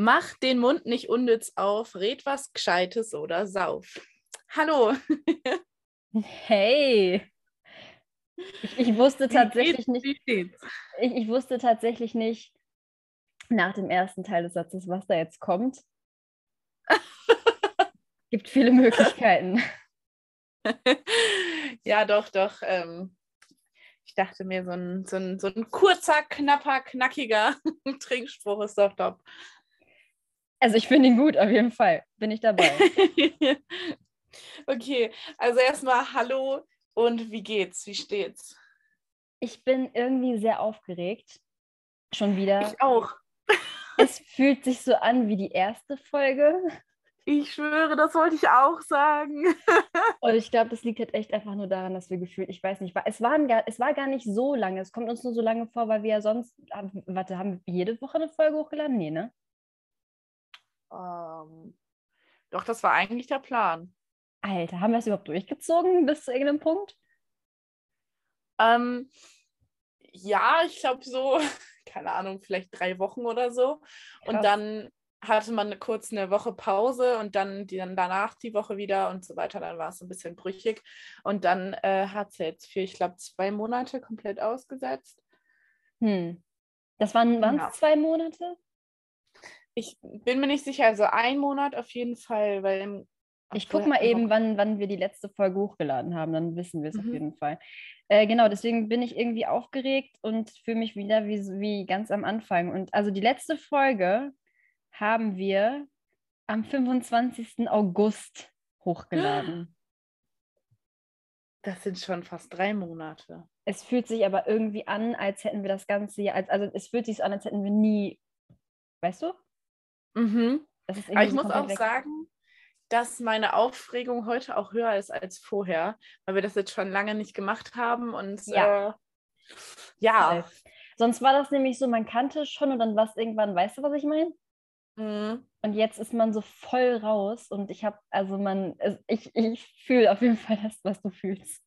Mach den Mund nicht unnütz auf, red was Gescheites oder sauf. Hallo. Hey. Ich, ich wusste tatsächlich nicht. Ich, ich wusste tatsächlich nicht nach dem ersten Teil des Satzes, was da jetzt kommt. Gibt viele Möglichkeiten. ja, doch, doch. Ähm, ich dachte mir, so ein, so, ein, so ein kurzer, knapper, knackiger Trinkspruch ist doch top. Also ich finde ihn gut, auf jeden Fall. Bin ich dabei. okay, also erstmal Hallo und wie geht's? Wie steht's? Ich bin irgendwie sehr aufgeregt. Schon wieder. Ich auch. es fühlt sich so an wie die erste Folge. Ich schwöre, das wollte ich auch sagen. Und ich glaube, das liegt halt echt einfach nur daran, dass wir gefühlt, ich weiß nicht, es, waren gar, es war gar nicht so lange. Es kommt uns nur so lange vor, weil wir ja sonst, warte, haben wir jede Woche eine Folge hochgeladen? Nee, ne? Ähm, doch, das war eigentlich der Plan. Alter, haben wir es überhaupt durchgezogen bis zu irgendeinem Punkt? Ähm, ja, ich glaube so, keine Ahnung, vielleicht drei Wochen oder so. Krass. Und dann hatte man eine, kurz eine Woche Pause und dann, die, dann danach die Woche wieder und so weiter. Dann war es ein bisschen brüchig. Und dann äh, hat es jetzt für, ich glaube, zwei Monate komplett ausgesetzt. Hm. Das waren ja. zwei Monate? Ich bin mir nicht sicher, also ein Monat auf jeden Fall, weil im ich gucke mal eben, wann, wann wir die letzte Folge hochgeladen haben, dann wissen wir es mhm. auf jeden Fall. Äh, genau, deswegen bin ich irgendwie aufgeregt und fühle mich wieder wie, wie ganz am Anfang. Und also die letzte Folge haben wir am 25. August hochgeladen. Das sind schon fast drei Monate. Es fühlt sich aber irgendwie an, als hätten wir das ganze Jahr, als, also es fühlt sich so an, als hätten wir nie, weißt du? Mhm. aber ich muss auch weg. sagen, dass meine Aufregung heute auch höher ist als vorher, weil wir das jetzt schon lange nicht gemacht haben und ja. Äh, ja. Sonst war das nämlich so, man kannte es schon und dann war es irgendwann, weißt du, was ich meine? Mhm. Und jetzt ist man so voll raus und ich habe, also man, ich, ich fühle auf jeden Fall das, was du fühlst.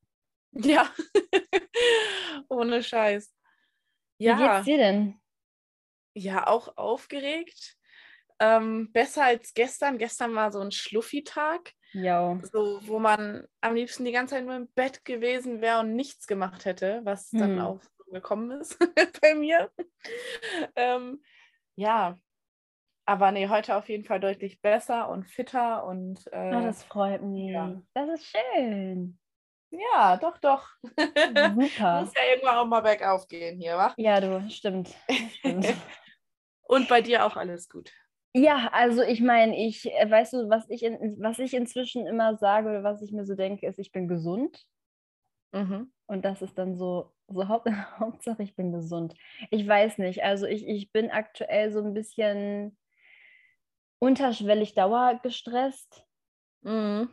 Ja, ohne Scheiß. Ja. Wie geht's dir denn? Ja, auch aufgeregt. Ähm, besser als gestern. Gestern war so ein Schluffi-Tag. Ja. So, wo man am liebsten die ganze Zeit nur im Bett gewesen wäre und nichts gemacht hätte, was hm. dann auch so gekommen ist bei mir. ähm, ja, aber nee, heute auf jeden Fall deutlich besser und fitter und. Äh, oh, das freut mich. Ja. Das ist schön. Ja, doch, doch. Super. Muss ja irgendwann auch mal bergauf gehen hier, wa? Ja, du, stimmt. stimmt. und bei dir auch alles gut. Ja, also ich meine, ich, äh, weißt du, was ich, in, was ich inzwischen immer sage oder was ich mir so denke, ist, ich bin gesund. Mhm. Und das ist dann so, so Haupt, Hauptsache, ich bin gesund. Ich weiß nicht, also ich, ich bin aktuell so ein bisschen unterschwellig dauergestresst. Mhm.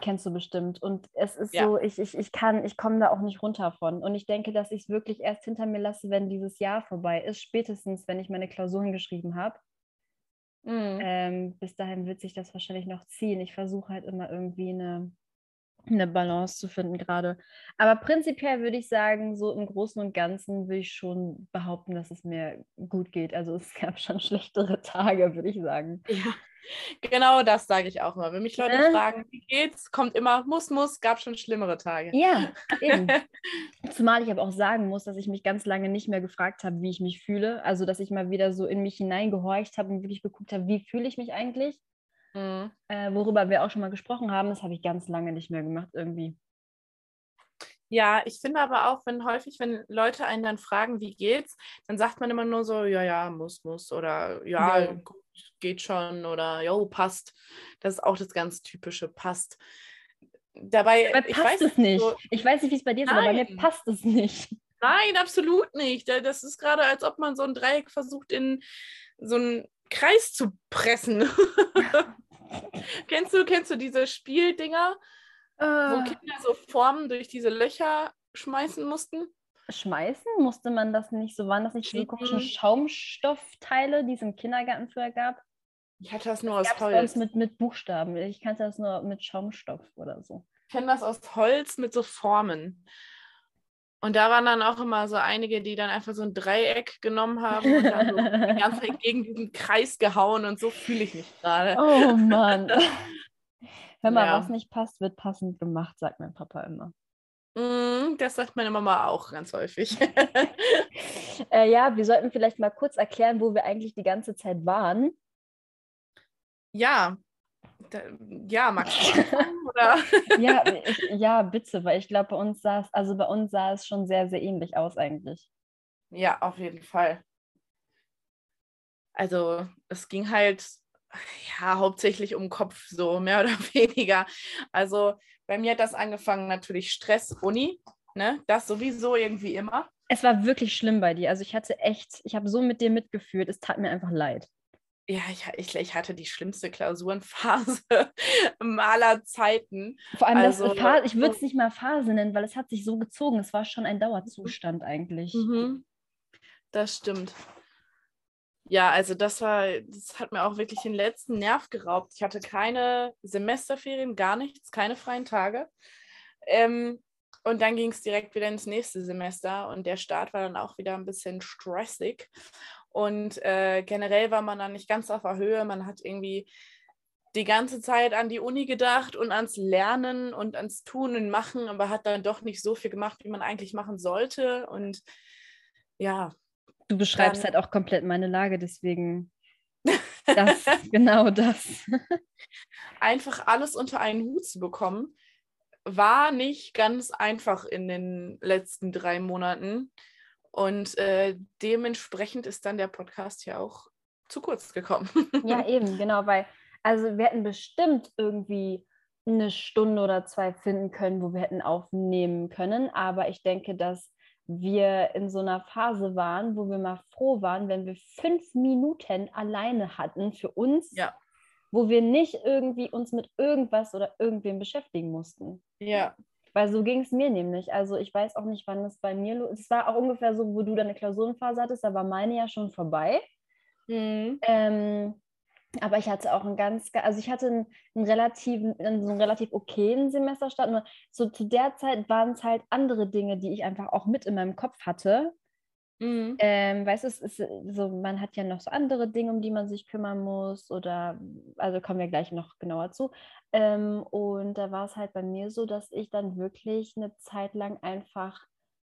Kennst du bestimmt. Und es ist ja. so, ich, ich, ich kann, ich komme da auch nicht runter von. Und ich denke, dass ich es wirklich erst hinter mir lasse, wenn dieses Jahr vorbei ist, spätestens, wenn ich meine Klausuren geschrieben habe. Mhm. Ähm, bis dahin wird sich das wahrscheinlich noch ziehen. Ich versuche halt immer irgendwie eine eine Balance zu finden gerade. Aber prinzipiell würde ich sagen, so im Großen und Ganzen würde ich schon behaupten, dass es mir gut geht. Also es gab schon schlechtere Tage, würde ich sagen. Ja, genau das sage ich auch immer. Wenn mich Leute äh? fragen, wie geht's, kommt immer, muss, muss, gab schon schlimmere Tage. Ja, eben. Zumal ich aber auch sagen muss, dass ich mich ganz lange nicht mehr gefragt habe, wie ich mich fühle. Also dass ich mal wieder so in mich hineingehorcht habe und wirklich geguckt habe, wie fühle ich mich eigentlich. Mhm. Äh, worüber wir auch schon mal gesprochen haben, das habe ich ganz lange nicht mehr gemacht irgendwie. Ja, ich finde aber auch, wenn häufig, wenn Leute einen dann fragen, wie geht's, dann sagt man immer nur so, ja, ja, muss, muss oder ja, ja. Gut, geht schon oder jo, passt. Das ist auch das ganz typische, passt. Dabei, Dabei passt es nicht. So, ich weiß nicht, wie es bei dir ist, aber bei mir passt es nicht. Nein, absolut nicht. Das ist gerade, als ob man so ein Dreieck versucht, in so einen Kreis zu pressen. kennst du, kennst du diese Spieldinger, äh, wo Kinder so Formen durch diese Löcher schmeißen mussten? Schmeißen? Musste man das nicht so? Waren das nicht diese komischen Schaumstoffteile, die es im Kindergarten früher gab? Ich hatte das nur das aus Holz. Mit, mit Buchstaben. Ich kannte das nur mit Schaumstoff oder so. Ich kenne das aus Holz mit so Formen. Und da waren dann auch immer so einige, die dann einfach so ein Dreieck genommen haben und dann so die ganze Zeit gegen diesen Kreis gehauen und so fühle ich mich gerade. Oh Mann. Hör mal, ja. was nicht passt, wird passend gemacht, sagt mein Papa immer. Mm, das sagt meine Mama auch ganz häufig. äh, ja, wir sollten vielleicht mal kurz erklären, wo wir eigentlich die ganze Zeit waren. Ja, ja, Max, oder? ja, ich, ja, bitte, weil ich glaube, bei uns sah es, also bei uns sah es schon sehr, sehr ähnlich aus eigentlich. Ja, auf jeden Fall. Also es ging halt ja hauptsächlich um Kopf, so mehr oder weniger. Also bei mir hat das angefangen natürlich Stress, Uni, ne? Das sowieso irgendwie immer. Es war wirklich schlimm bei dir. Also ich hatte echt, ich habe so mit dir mitgefühlt, es tat mir einfach leid. Ja, ich, ich, ich hatte die schlimmste Klausurenphase aller Zeiten. Vor allem, also, das Phase, ich würde es nicht mal Phase nennen, weil es hat sich so gezogen. Es war schon ein Dauerzustand eigentlich. Mhm. Das stimmt. Ja, also das war, das hat mir auch wirklich den letzten Nerv geraubt. Ich hatte keine Semesterferien, gar nichts, keine freien Tage. Ähm, und dann ging es direkt wieder ins nächste Semester und der Start war dann auch wieder ein bisschen stressig. Und äh, generell war man dann nicht ganz auf der Höhe. Man hat irgendwie die ganze Zeit an die Uni gedacht und ans Lernen und ans Tun und Machen, aber hat dann doch nicht so viel gemacht, wie man eigentlich machen sollte. Und ja. Du beschreibst dann, halt auch komplett meine Lage, deswegen das, genau das. Einfach alles unter einen Hut zu bekommen, war nicht ganz einfach in den letzten drei Monaten. Und äh, dementsprechend ist dann der Podcast ja auch zu kurz gekommen. ja, eben, genau, weil, also wir hätten bestimmt irgendwie eine Stunde oder zwei finden können, wo wir hätten aufnehmen können. Aber ich denke, dass wir in so einer Phase waren, wo wir mal froh waren, wenn wir fünf Minuten alleine hatten für uns, ja. wo wir nicht irgendwie uns mit irgendwas oder irgendwem beschäftigen mussten. Ja. Weil so ging es mir nämlich. Also ich weiß auch nicht, wann es bei mir los Es war auch ungefähr so, wo du deine Klausurenphase hattest, da war meine ja schon vorbei. Mhm. Ähm, aber ich hatte auch einen ganz, also ich hatte einen, einen relativen, einen, einen relativ okayen Semesterstart. Nur so zu der Zeit waren es halt andere Dinge, die ich einfach auch mit in meinem Kopf hatte, Mhm. Ähm, weißt du, es ist äh, so, man hat ja noch so andere Dinge, um die man sich kümmern muss oder, also kommen wir gleich noch genauer zu. Ähm, und da war es halt bei mir so, dass ich dann wirklich eine Zeit lang einfach,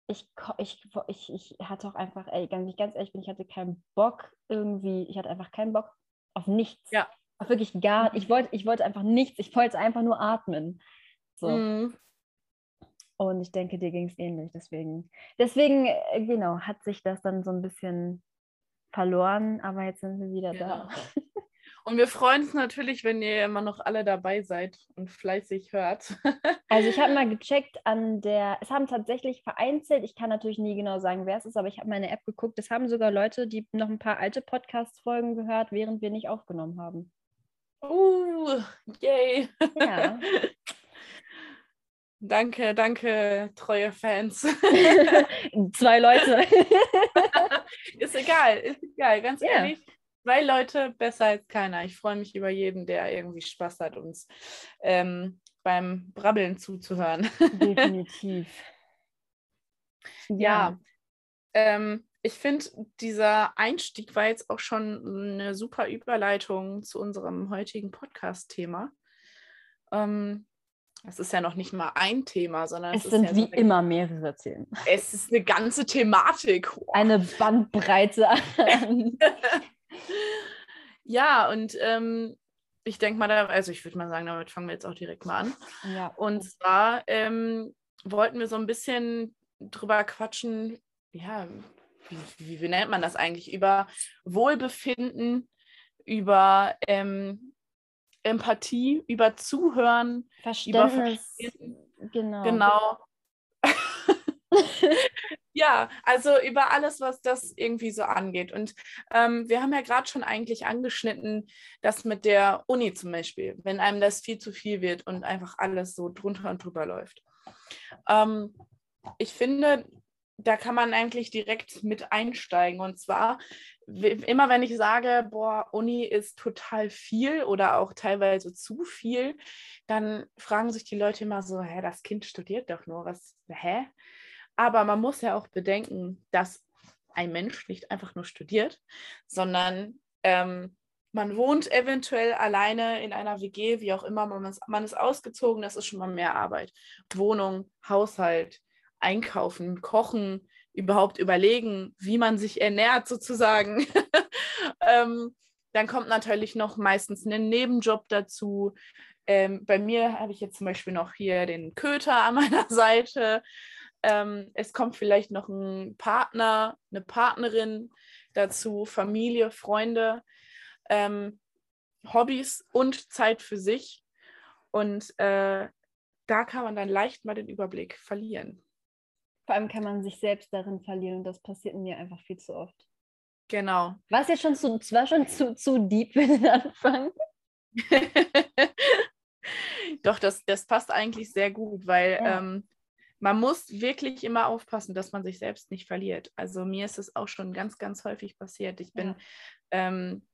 ich, ich, ich, ich hatte auch einfach, ey, ganz, ganz ehrlich bin, ich hatte keinen Bock irgendwie, ich hatte einfach keinen Bock auf nichts. Ja. Auf wirklich gar, ich wollte, ich wollte einfach nichts, ich wollte einfach nur atmen. So. Mhm. Und ich denke, dir ging es ähnlich. Deswegen, deswegen, äh, genau, hat sich das dann so ein bisschen verloren, aber jetzt sind wir wieder genau. da. Und wir freuen uns natürlich, wenn ihr immer noch alle dabei seid und fleißig hört. also ich habe mal gecheckt an der, es haben tatsächlich vereinzelt, ich kann natürlich nie genau sagen, wer es ist, aber ich habe meine App geguckt, es haben sogar Leute, die noch ein paar alte Podcast-Folgen gehört, während wir nicht aufgenommen haben. Uh, yay. Ja. Danke, danke, treue Fans. Zwei Leute. ist egal, ist egal, ganz ja. ehrlich. Zwei Leute besser als keiner. Ich freue mich über jeden, der irgendwie Spaß hat, uns ähm, beim Brabbeln zuzuhören. Definitiv. ja. ja. Ähm, ich finde, dieser Einstieg war jetzt auch schon eine super Überleitung zu unserem heutigen Podcast-Thema. Ähm, es ist ja noch nicht mal ein Thema, sondern es, es sind ja wie so immer mehrere Themen. Es ist eine ganze Thematik. Wow. Eine Bandbreite. ja, und ähm, ich denke mal, also ich würde mal sagen, damit fangen wir jetzt auch direkt mal an. Ja. Und zwar ähm, wollten wir so ein bisschen drüber quatschen, ja, wie, wie, wie nennt man das eigentlich? Über Wohlbefinden, über ähm, Empathie, über Zuhören. Über genau. Genau. ja, also über alles, was das irgendwie so angeht. Und ähm, wir haben ja gerade schon eigentlich angeschnitten, dass mit der Uni zum Beispiel, wenn einem das viel zu viel wird und einfach alles so drunter und drüber läuft. Ähm, ich finde, da kann man eigentlich direkt mit einsteigen. Und zwar, immer wenn ich sage, boah, Uni ist total viel oder auch teilweise zu viel, dann fragen sich die Leute immer so, hä, das Kind studiert doch nur, was, hä? Aber man muss ja auch bedenken, dass ein Mensch nicht einfach nur studiert, sondern ähm, man wohnt eventuell alleine in einer WG, wie auch immer, man ist, man ist ausgezogen, das ist schon mal mehr Arbeit. Wohnung, Haushalt, Einkaufen, Kochen, überhaupt überlegen, wie man sich ernährt sozusagen. ähm, dann kommt natürlich noch meistens ein Nebenjob dazu. Ähm, bei mir habe ich jetzt zum Beispiel noch hier den Köter an meiner Seite. Ähm, es kommt vielleicht noch ein Partner, eine Partnerin dazu, Familie, Freunde, ähm, Hobbys und Zeit für sich. Und äh, da kann man dann leicht mal den Überblick verlieren. Vor allem kann man sich selbst darin verlieren und das passiert mir einfach viel zu oft. Genau. War es jetzt schon zu, war schon zu, zu deep für den Anfang? Doch, das, das passt eigentlich sehr gut, weil ja. ähm, man muss wirklich immer aufpassen, dass man sich selbst nicht verliert. Also mir ist es auch schon ganz, ganz häufig passiert. Ich bin ja. ähm,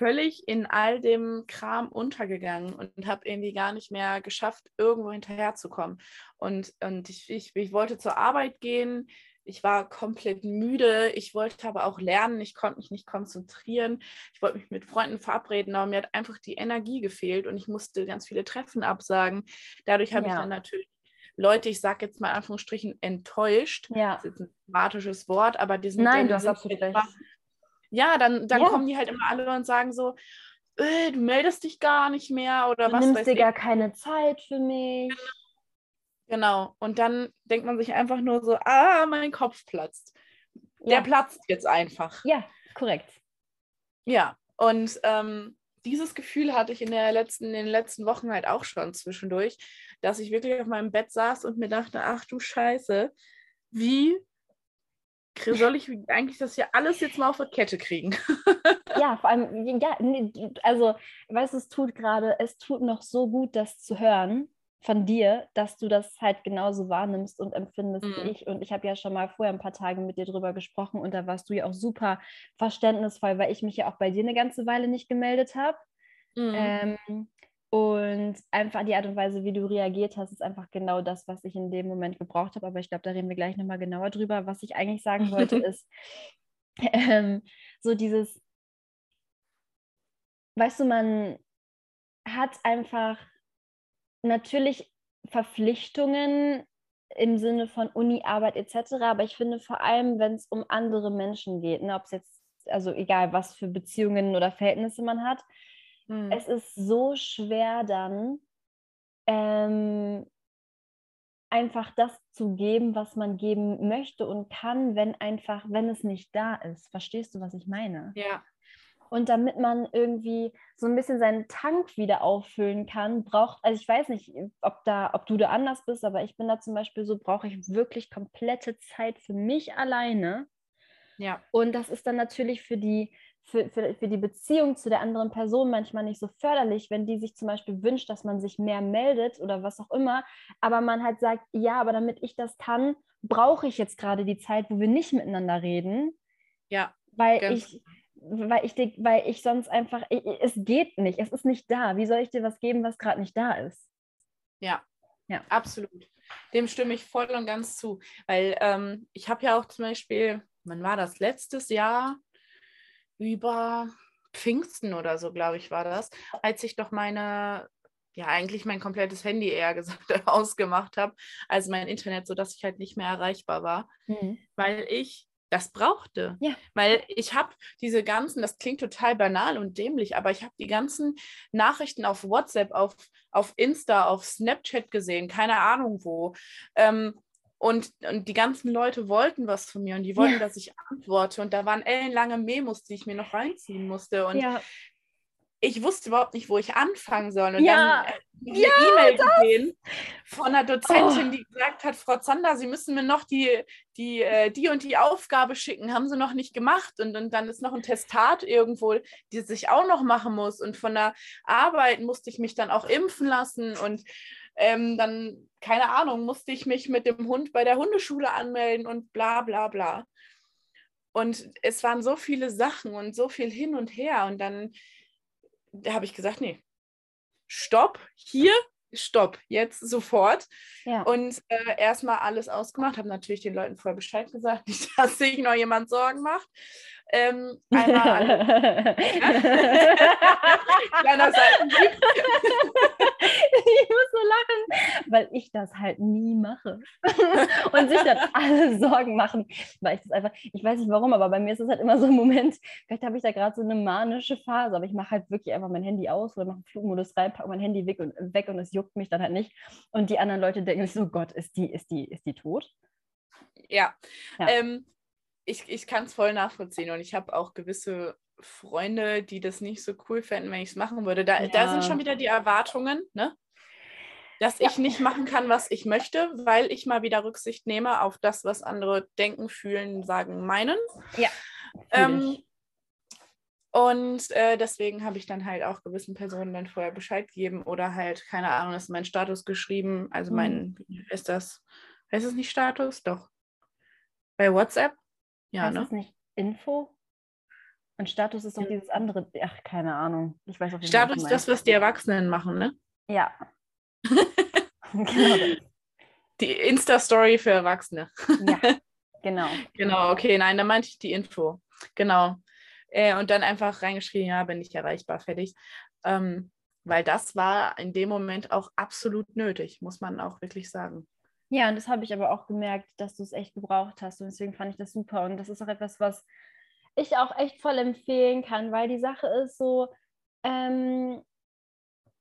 völlig in all dem Kram untergegangen und habe irgendwie gar nicht mehr geschafft, irgendwo hinterherzukommen. Und, und ich, ich, ich wollte zur Arbeit gehen, ich war komplett müde, ich wollte aber auch lernen, ich konnte mich nicht konzentrieren, ich wollte mich mit Freunden verabreden, aber mir hat einfach die Energie gefehlt und ich musste ganz viele Treffen absagen. Dadurch habe ja. ich dann natürlich Leute, ich sage jetzt mal in Anführungsstrichen, enttäuscht. Ja. Das ist jetzt ein dramatisches Wort, aber die sind Nein, du hast absolut recht. Ja, dann, dann ja. kommen die halt immer alle und sagen so, äh, du meldest dich gar nicht mehr oder du was. Du nimmst dir gar keine Zeit für mich. Genau. Genau. Und dann denkt man sich einfach nur so, ah, mein Kopf platzt. Der ja. platzt jetzt einfach. Ja, korrekt. Ja, und ähm, dieses Gefühl hatte ich in, der letzten, in den letzten Wochen halt auch schon zwischendurch, dass ich wirklich auf meinem Bett saß und mir dachte, ach du Scheiße, wie soll ich eigentlich das hier alles jetzt mal auf der Kette kriegen? ja, vor allem, ja, also, weißt du, es tut gerade, es tut noch so gut, das zu hören, von dir, dass du das halt genauso wahrnimmst und empfindest mhm. wie ich. Und ich habe ja schon mal vorher ein paar Tage mit dir drüber gesprochen und da warst du ja auch super verständnisvoll, weil ich mich ja auch bei dir eine ganze Weile nicht gemeldet habe. Mhm. Ähm, und einfach die Art und Weise, wie du reagiert hast, ist einfach genau das, was ich in dem Moment gebraucht habe. Aber ich glaube, da reden wir gleich nochmal genauer drüber. Was ich eigentlich sagen wollte, ist ähm, so dieses, weißt du, man hat einfach natürlich Verpflichtungen im Sinne von Uni, Arbeit etc. Aber ich finde vor allem, wenn es um andere Menschen geht, ne, ob es jetzt, also egal, was für Beziehungen oder Verhältnisse man hat, hm. es ist so schwer dann ähm, einfach das zu geben, was man geben möchte und kann, wenn einfach, wenn es nicht da ist. Verstehst du, was ich meine? Ja, und damit man irgendwie so ein bisschen seinen Tank wieder auffüllen kann, braucht, also ich weiß nicht, ob, da, ob du da anders bist, aber ich bin da zum Beispiel so, brauche ich wirklich komplette Zeit für mich alleine. Ja. Und das ist dann natürlich für die, für, für, für die Beziehung zu der anderen Person manchmal nicht so förderlich, wenn die sich zum Beispiel wünscht, dass man sich mehr meldet oder was auch immer, aber man halt sagt, ja, aber damit ich das kann, brauche ich jetzt gerade die Zeit, wo wir nicht miteinander reden. Ja. Weil ich, weil ich, weil ich sonst einfach, ich, es geht nicht, es ist nicht da. Wie soll ich dir was geben, was gerade nicht da ist? Ja, ja, absolut. Dem stimme ich voll und ganz zu, weil ähm, ich habe ja auch zum Beispiel, wann war das, letztes Jahr über Pfingsten oder so, glaube ich, war das, als ich doch meine ja, eigentlich mein komplettes Handy eher gesagt ausgemacht habe, also mein Internet, sodass ich halt nicht mehr erreichbar war, mhm. weil ich das brauchte. Ja. Weil ich habe diese ganzen, das klingt total banal und dämlich, aber ich habe die ganzen Nachrichten auf WhatsApp, auf, auf Insta, auf Snapchat gesehen, keine Ahnung wo. Ähm, und, und die ganzen Leute wollten was von mir und die wollten, ja. dass ich antworte. Und da waren ellenlange Memos, die ich mir noch reinziehen musste. Und ja ich wusste überhaupt nicht, wo ich anfangen soll. Und ja. dann eine E-Mail gesehen von einer Dozentin, oh. die gesagt hat, Frau Zander, Sie müssen mir noch die, die, äh, die und die Aufgabe schicken, haben Sie noch nicht gemacht. Und, und dann ist noch ein Testat irgendwo, die sich auch noch machen muss. Und von der Arbeit musste ich mich dann auch impfen lassen. Und ähm, dann, keine Ahnung, musste ich mich mit dem Hund bei der Hundeschule anmelden und bla bla bla. Und es waren so viele Sachen und so viel hin und her. Und dann da habe ich gesagt, nee, stopp, hier stopp, jetzt sofort. Ja. Und äh, erstmal alles ausgemacht, habe natürlich den Leuten vorher Bescheid gesagt, nicht, dass sich noch jemand Sorgen macht. Ähm, einmal Kleiner Seitenblick. ich muss so lachen, weil ich das halt nie mache. Und sich dann alle Sorgen machen, weil ich das einfach, ich weiß nicht warum, aber bei mir ist das halt immer so ein Moment, vielleicht habe ich da gerade so eine manische Phase, aber ich mache halt wirklich einfach mein Handy aus oder mache einen Flugmodus rein, packe mein Handy weg und, weg und es juckt mich dann halt nicht. Und die anderen Leute denken sich so, Gott, ist die, ist die, ist die tot? Ja. ja. Ähm, ich, ich kann es voll nachvollziehen und ich habe auch gewisse Freunde, die das nicht so cool fänden, wenn ich es machen würde. Da, ja. da sind schon wieder die Erwartungen, ne? dass ja. ich nicht machen kann, was ich möchte, weil ich mal wieder Rücksicht nehme auf das, was andere denken, fühlen, sagen, meinen. Ja. Ähm, und äh, deswegen habe ich dann halt auch gewissen Personen dann vorher Bescheid gegeben oder halt, keine Ahnung, ist mein Status geschrieben. Also mein, mhm. ist das, heißt es nicht Status? Doch. Bei WhatsApp? Ja, heißt ne? Ist nicht Info? Und Status ist doch dieses andere, ach, keine Ahnung. Ich weiß nicht. Status ist das, was die Erwachsenen machen, ne? Ja. genau Die Insta-Story für Erwachsene. ja, genau. Genau, okay, nein, da meinte ich die Info. Genau. Äh, und dann einfach reingeschrieben, ja, bin ich erreichbar, fertig. Ähm, weil das war in dem Moment auch absolut nötig, muss man auch wirklich sagen. Ja, und das habe ich aber auch gemerkt, dass du es echt gebraucht hast. Und deswegen fand ich das super. Und das ist auch etwas, was ich auch echt voll empfehlen kann, weil die Sache ist so, ähm,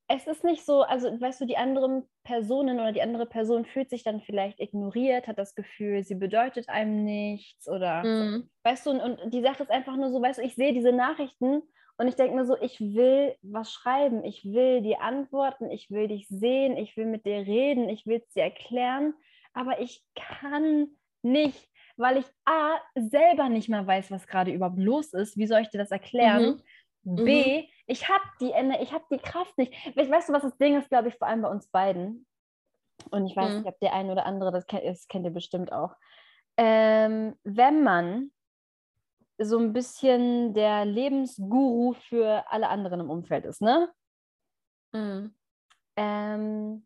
es ist nicht so, also weißt du, die anderen Personen oder die andere Person fühlt sich dann vielleicht ignoriert, hat das Gefühl, sie bedeutet einem nichts oder mhm. weißt du, und, und, die Sache ist einfach nur so, weißt du, ich sehe diese Nachrichten und ich denke mir so, ich will was schreiben, ich will die antworten, ich will dich sehen, ich will mit dir reden, ich will es dir erklären, aber ich kann nicht, weil ich A, selber nicht mehr weiß, was gerade überhaupt los ist. Wie soll ich dir das erklären? Mhm. B, mhm. ich habe die, ich habe die Kraft nicht. Weißt du, was das Ding ist, glaube ich, vor allem bei uns beiden? Und ich weiß mhm. nicht, ob der eine oder andere, das kennt, das kennt ihr bestimmt auch. Ähm, wenn man so ein bisschen der Lebensguru für alle anderen im Umfeld ist, ne? Mhm. Ähm,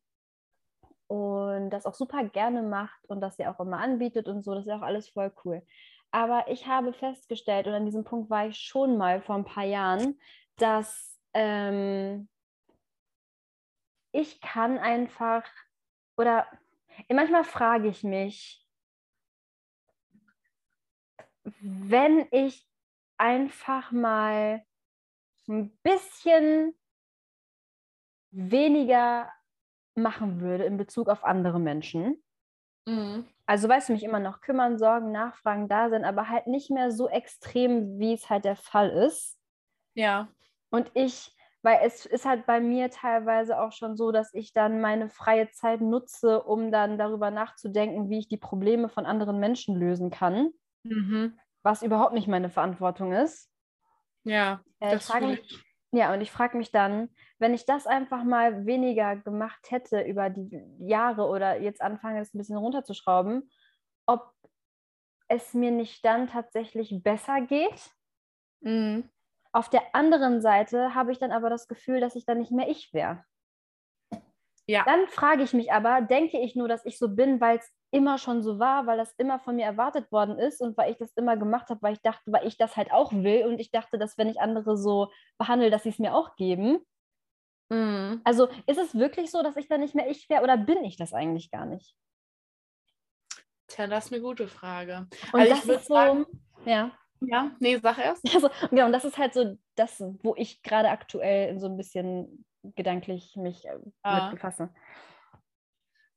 und das auch super gerne macht und das sie auch immer anbietet und so, das ist ja auch alles voll cool. Aber ich habe festgestellt, und an diesem Punkt war ich schon mal vor ein paar Jahren, dass ähm, ich kann einfach, oder manchmal frage ich mich, wenn ich einfach mal ein bisschen weniger machen würde in Bezug auf andere Menschen. Mhm. Also weißt du, mich immer noch kümmern, sorgen, nachfragen, da sein, aber halt nicht mehr so extrem, wie es halt der Fall ist. Ja. Und ich, weil es ist halt bei mir teilweise auch schon so, dass ich dann meine freie Zeit nutze, um dann darüber nachzudenken, wie ich die Probleme von anderen Menschen lösen kann mhm. was überhaupt nicht meine Verantwortung ist. Ja, äh, das frage mich, Ja, und ich frage mich dann, wenn ich das einfach mal weniger gemacht hätte über die Jahre oder jetzt anfange, es ein bisschen runterzuschrauben, ob es mir nicht dann tatsächlich besser geht. Mhm. Auf der anderen Seite habe ich dann aber das Gefühl, dass ich dann nicht mehr ich wäre. Ja. Dann frage ich mich aber, denke ich nur, dass ich so bin, weil es immer schon so war, weil das immer von mir erwartet worden ist und weil ich das immer gemacht habe, weil ich dachte, weil ich das halt auch will und ich dachte, dass wenn ich andere so behandle, dass sie es mir auch geben. Mhm. Also ist es wirklich so, dass ich da nicht mehr ich wäre oder bin ich das eigentlich gar nicht? Tja, das ist eine gute Frage. Und also das ist so, sagen, ja. Ja, nee, sag erst. Also, genau, und das ist halt so das, wo ich gerade aktuell so ein bisschen gedanklich mich äh, ah. mit befasse.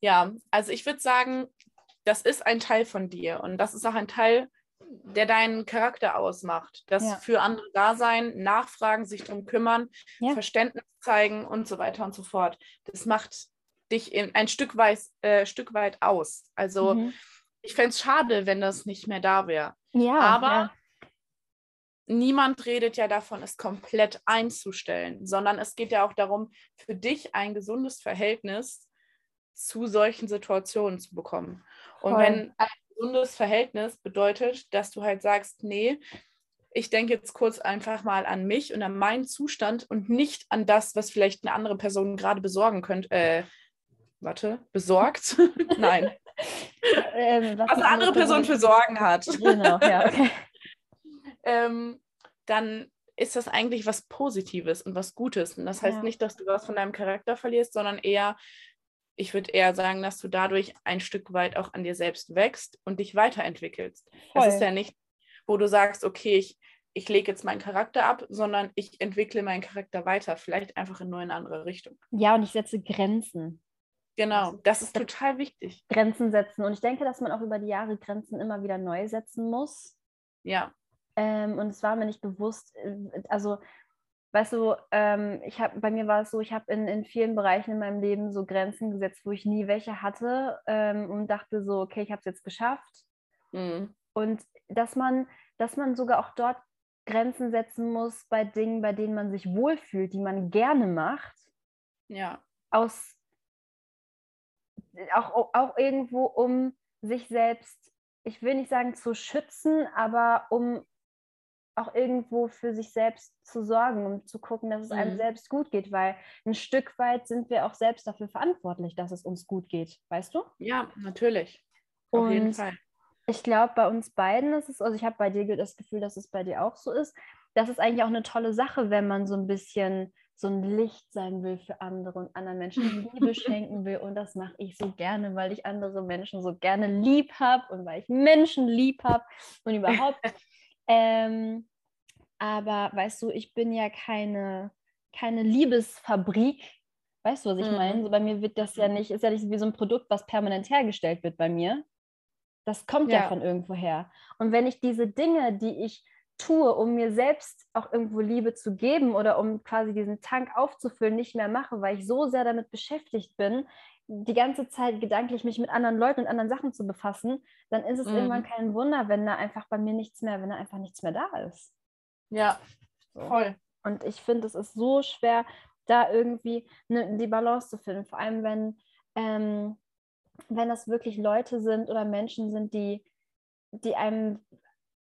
Ja, also ich würde sagen, das ist ein Teil von dir und das ist auch ein Teil, der deinen Charakter ausmacht. Das ja. für andere da sein, nachfragen, sich darum kümmern, ja. Verständnis zeigen und so weiter und so fort. Das macht dich in, ein Stück weit, äh, Stück weit aus. Also mhm. ich fände es schade, wenn das nicht mehr da wäre. Ja, Aber niemand redet ja davon, es komplett einzustellen, sondern es geht ja auch darum, für dich ein gesundes Verhältnis zu solchen Situationen zu bekommen. Und Voll. wenn ein gesundes Verhältnis bedeutet, dass du halt sagst, nee, ich denke jetzt kurz einfach mal an mich und an meinen Zustand und nicht an das, was vielleicht eine andere Person gerade besorgen könnte. Äh, warte, besorgt? Nein. Ähm, was, was, eine andere Person, Person für Sorgen hat. Genau, ja, okay. ähm, dann ist das eigentlich was Positives und was Gutes. Und das heißt ja. nicht, dass du was von deinem Charakter verlierst, sondern eher, ich würde eher sagen, dass du dadurch ein Stück weit auch an dir selbst wächst und dich weiterentwickelst. Voll. Das ist ja nicht, wo du sagst, okay, ich, ich lege jetzt meinen Charakter ab, sondern ich entwickle meinen Charakter weiter, vielleicht einfach in nur in eine andere Richtung. Ja, und ich setze Grenzen. Genau, das ist total wichtig. Grenzen setzen. Und ich denke, dass man auch über die Jahre Grenzen immer wieder neu setzen muss. Ja. Ähm, und es war mir nicht bewusst, äh, also weißt du, ähm, ich habe bei mir war es so, ich habe in, in vielen Bereichen in meinem Leben so Grenzen gesetzt, wo ich nie welche hatte ähm, und dachte so, okay, ich habe es jetzt geschafft. Mhm. Und dass man, dass man sogar auch dort Grenzen setzen muss bei Dingen, bei denen man sich wohlfühlt, die man gerne macht. Ja. Aus auch, auch irgendwo, um sich selbst, ich will nicht sagen zu schützen, aber um auch irgendwo für sich selbst zu sorgen, um zu gucken, dass es einem mhm. selbst gut geht, weil ein Stück weit sind wir auch selbst dafür verantwortlich, dass es uns gut geht, weißt du? Ja, natürlich. Auf Und jeden Fall. Ich glaube, bei uns beiden ist es, also ich habe bei dir das Gefühl, dass es bei dir auch so ist. Das ist eigentlich auch eine tolle Sache, wenn man so ein bisschen so ein Licht sein will für andere und anderen Menschen Liebe schenken will. Und das mache ich so gerne, weil ich andere Menschen so gerne lieb habe und weil ich Menschen lieb habe und überhaupt. Ähm, aber weißt du, ich bin ja keine, keine Liebesfabrik. Weißt du, was ich mhm. meine? So bei mir wird das ja nicht, ist ja nicht wie so ein Produkt, was permanent hergestellt wird bei mir. Das kommt ja, ja von irgendwoher. Und wenn ich diese Dinge, die ich tue, um mir selbst auch irgendwo Liebe zu geben oder um quasi diesen Tank aufzufüllen, nicht mehr mache, weil ich so sehr damit beschäftigt bin, die ganze Zeit gedanklich mich mit anderen Leuten und anderen Sachen zu befassen, dann ist es mhm. irgendwann kein Wunder, wenn da einfach bei mir nichts mehr, wenn da einfach nichts mehr da ist. Ja, voll. Und ich finde, es ist so schwer, da irgendwie ne, die Balance zu finden. Vor allem, wenn, ähm, wenn das wirklich Leute sind oder Menschen sind, die, die einem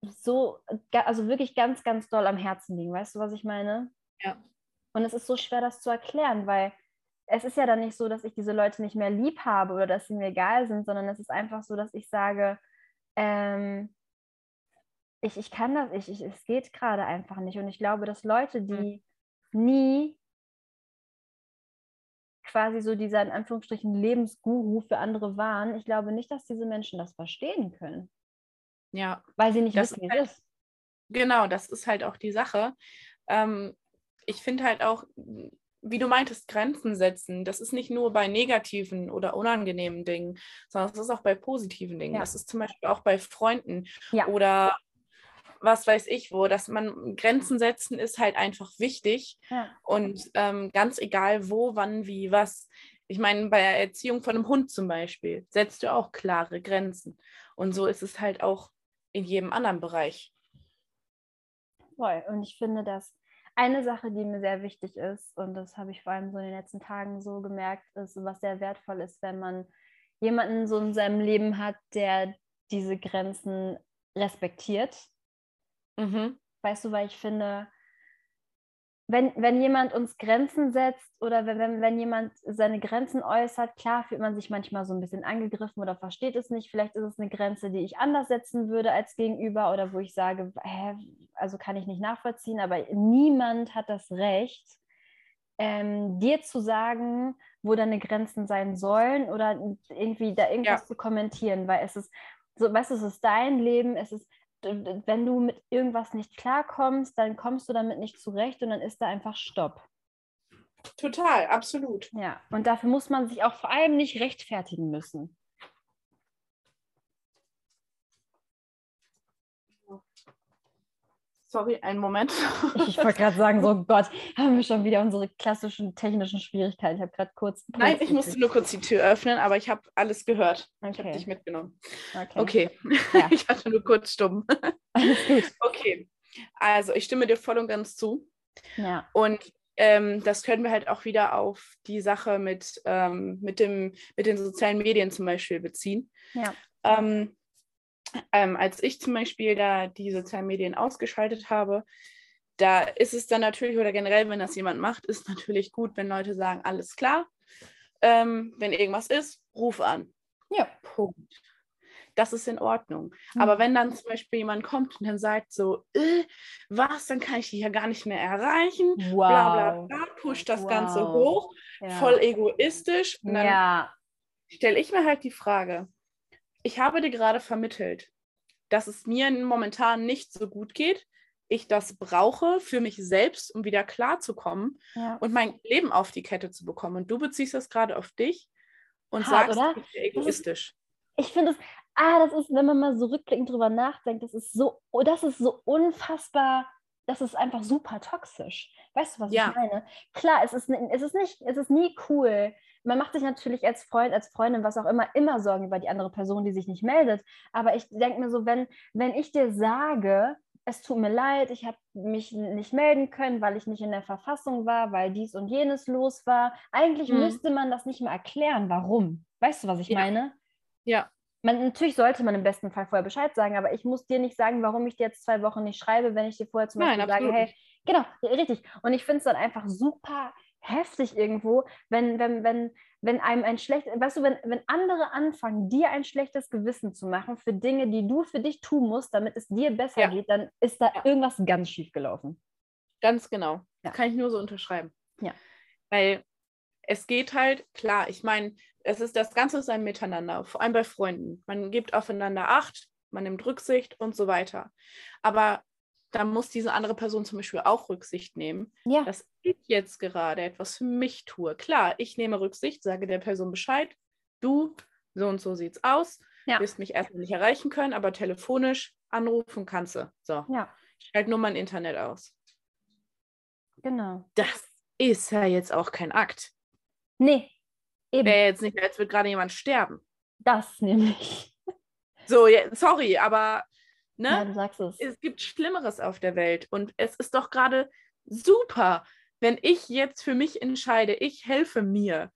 so, also wirklich ganz, ganz doll am Herzen liegen. Weißt du, was ich meine? Ja. Und es ist so schwer, das zu erklären, weil es ist ja dann nicht so, dass ich diese Leute nicht mehr lieb habe oder dass sie mir egal sind, sondern es ist einfach so, dass ich sage, ähm, ich, ich kann das, ich, ich, es geht gerade einfach nicht. Und ich glaube, dass Leute, die mhm. nie quasi so dieser in Anführungsstrichen Lebensguru für andere waren, ich glaube nicht, dass diese Menschen das verstehen können. Ja. Weil sie nicht das wissen, wie halt, ist. Genau, das ist halt auch die Sache. Ähm, ich finde halt auch, wie du meintest, Grenzen setzen. Das ist nicht nur bei negativen oder unangenehmen Dingen, sondern es ist auch bei positiven Dingen. Ja. Das ist zum Beispiel auch bei Freunden ja. oder was weiß ich wo, dass man Grenzen setzen ist halt einfach wichtig ja. und ähm, ganz egal wo, wann, wie, was. Ich meine, bei der Erziehung von einem Hund zum Beispiel setzt du auch klare Grenzen. Und so ist es halt auch in jedem anderen Bereich. Voll. Und ich finde, dass eine Sache, die mir sehr wichtig ist, und das habe ich vor allem so in den letzten Tagen so gemerkt, ist, was sehr wertvoll ist, wenn man jemanden so in seinem Leben hat, der diese Grenzen respektiert. Mhm. Weißt du, weil ich finde, wenn, wenn jemand uns Grenzen setzt oder wenn, wenn, wenn jemand seine Grenzen äußert, klar fühlt man sich manchmal so ein bisschen angegriffen oder versteht es nicht. Vielleicht ist es eine Grenze, die ich anders setzen würde als gegenüber oder wo ich sage, hä, also kann ich nicht nachvollziehen, aber niemand hat das Recht, ähm, dir zu sagen, wo deine Grenzen sein sollen oder irgendwie da irgendwas ja. zu kommentieren, weil es ist so, weißt du, es ist dein Leben, es ist wenn du mit irgendwas nicht klarkommst, dann kommst du damit nicht zurecht und dann ist da einfach Stopp. Total, absolut. Ja, und dafür muss man sich auch vor allem nicht rechtfertigen müssen. Sorry, einen Moment. Ich wollte gerade sagen, so Gott, haben wir schon wieder unsere klassischen technischen Schwierigkeiten. Ich habe gerade kurz. Nein, ich musste nur kurz die Tür öffnen, aber ich habe alles gehört. Okay. Ich habe dich mitgenommen. Okay. okay. Ja. Ich hatte nur kurz stumm. Alles gut. Okay. Also, ich stimme dir voll und ganz zu. Ja. Und ähm, das können wir halt auch wieder auf die Sache mit, ähm, mit, dem, mit den sozialen Medien zum Beispiel beziehen. Ja. Ähm, ähm, als ich zum Beispiel da die sozialen Medien ausgeschaltet habe, da ist es dann natürlich, oder generell, wenn das jemand macht, ist natürlich gut, wenn Leute sagen, alles klar, ähm, wenn irgendwas ist, ruf an. Ja. Punkt. Das ist in Ordnung. Mhm. Aber wenn dann zum Beispiel jemand kommt und dann sagt so, äh, was, dann kann ich dich ja gar nicht mehr erreichen, wow. bla bla bla, pusht das wow. Ganze hoch, ja. voll egoistisch. Und dann ja. stelle ich mir halt die Frage, ich habe dir gerade vermittelt, dass es mir momentan nicht so gut geht, ich das brauche für mich selbst, um wieder klarzukommen ja. und mein Leben auf die Kette zu bekommen. Und du beziehst das gerade auf dich und Hart, sagst, oder? ich bin egoistisch. Ist, ich finde es, ah, das ist, wenn man mal so rückblickend drüber nachdenkt, das ist so, oh, das ist so unfassbar, das ist einfach super toxisch. Weißt du, was ja. ich meine? Klar, es ist, es ist nicht, es ist nie cool. Man macht sich natürlich als Freund, als Freundin, was auch immer, immer Sorgen über die andere Person, die sich nicht meldet. Aber ich denke mir so, wenn, wenn ich dir sage, es tut mir leid, ich habe mich nicht melden können, weil ich nicht in der Verfassung war, weil dies und jenes los war. Eigentlich mhm. müsste man das nicht mehr erklären, warum. Weißt du, was ich ja. meine? Ja. Man, natürlich sollte man im besten Fall vorher Bescheid sagen, aber ich muss dir nicht sagen, warum ich dir jetzt zwei Wochen nicht schreibe, wenn ich dir vorher zum Nein, Beispiel sage, hey, genau, richtig. Und ich finde es dann einfach super heftig irgendwo, wenn, wenn, wenn, wenn einem ein schlechtes, weißt du, wenn, wenn andere anfangen, dir ein schlechtes Gewissen zu machen für Dinge, die du für dich tun musst, damit es dir besser ja. geht, dann ist da ja. irgendwas ganz schief gelaufen. Ganz genau. Ja. Kann ich nur so unterschreiben. Ja. Weil es geht halt, klar, ich meine, es ist das Ganze ist ein Miteinander, vor allem bei Freunden. Man gibt aufeinander Acht, man nimmt Rücksicht und so weiter. Aber dann muss diese andere Person zum Beispiel auch Rücksicht nehmen, ja. dass ich jetzt gerade etwas für mich tue. Klar, ich nehme Rücksicht, sage der Person Bescheid, du, so und so sieht's aus, ja. wirst mich erstmal nicht erreichen können, aber telefonisch anrufen kannst du. So. Ja. Ich halte nur mein Internet aus. Genau. Das ist ja jetzt auch kein Akt. Nee, eben. Wäre jetzt nicht, als würde gerade jemand sterben. Das nämlich. So, ja, sorry, aber Ne? Ja, du sagst es. Es gibt Schlimmeres auf der Welt und es ist doch gerade super, wenn ich jetzt für mich entscheide, ich helfe mir.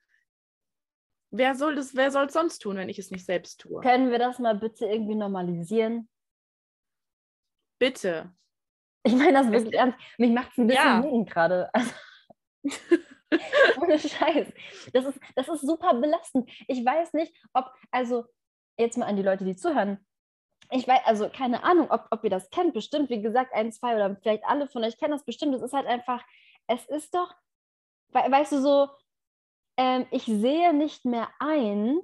Wer soll das, wer soll es sonst tun, wenn ich es nicht selbst tue? Können wir das mal bitte irgendwie normalisieren? Bitte. Ich meine das wirklich ernst. Mich macht es ein bisschen ja. gerade. Also, ohne Scheiß. Das ist, das ist super belastend. Ich weiß nicht, ob, also jetzt mal an die Leute, die zuhören, ich weiß, also keine Ahnung, ob, ob ihr das kennt, bestimmt, wie gesagt, ein, zwei oder vielleicht alle von euch kennen das bestimmt. Es ist halt einfach, es ist doch, weißt du, so, ähm, ich sehe nicht mehr ein,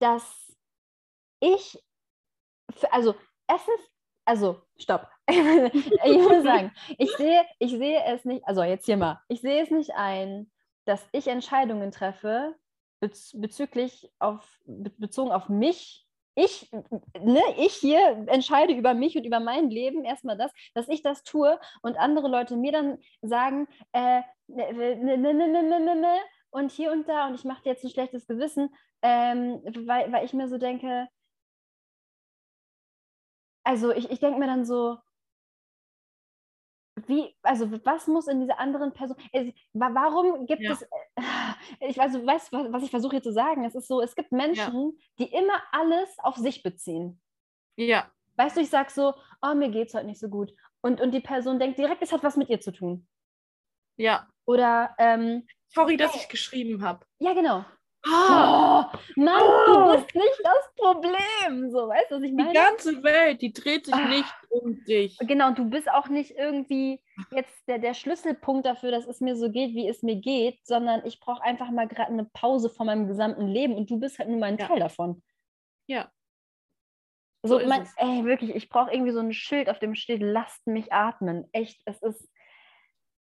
dass ich, also erstens, also stopp, ich muss sagen, ich sehe, ich sehe es nicht, also jetzt hier mal, ich sehe es nicht ein, dass ich Entscheidungen treffe bez bezüglich auf, bezogen auf mich ich, ne, ich hier entscheide über mich und über mein Leben, erstmal das, dass ich das tue und andere Leute mir dann sagen, äh, ne, ne, ne, ne, ne, ne, ne, und hier und da und ich mache dir jetzt ein schlechtes Gewissen, ähm, weil, weil ich mir so denke, also ich, ich denke mir dann so, wie, also was muss in dieser anderen Person, also, warum gibt ja. es, äh, ich weiß, du weißt, was ich versuche hier zu sagen, es ist so, es gibt Menschen, ja. die immer alles auf sich beziehen. Ja. Weißt du, ich sage so, oh, mir geht es heute nicht so gut. Und, und die Person denkt direkt, es hat was mit ihr zu tun. Ja. Oder, ähm, Sorry, dass ich geschrieben habe. Ja, genau. Oh, Mann, oh. du bist nicht das Problem. So, weißt du, was ich meine? Die ganze Welt, die dreht sich oh. nicht um dich. Genau, und du bist auch nicht irgendwie jetzt der, der Schlüsselpunkt dafür, dass es mir so geht, wie es mir geht, sondern ich brauche einfach mal gerade eine Pause von meinem gesamten Leben und du bist halt nur mein ja. Teil davon. Ja. So, so mein, ey, wirklich, ich brauche irgendwie so ein Schild, auf dem steht, lasst mich atmen. Echt, es ist.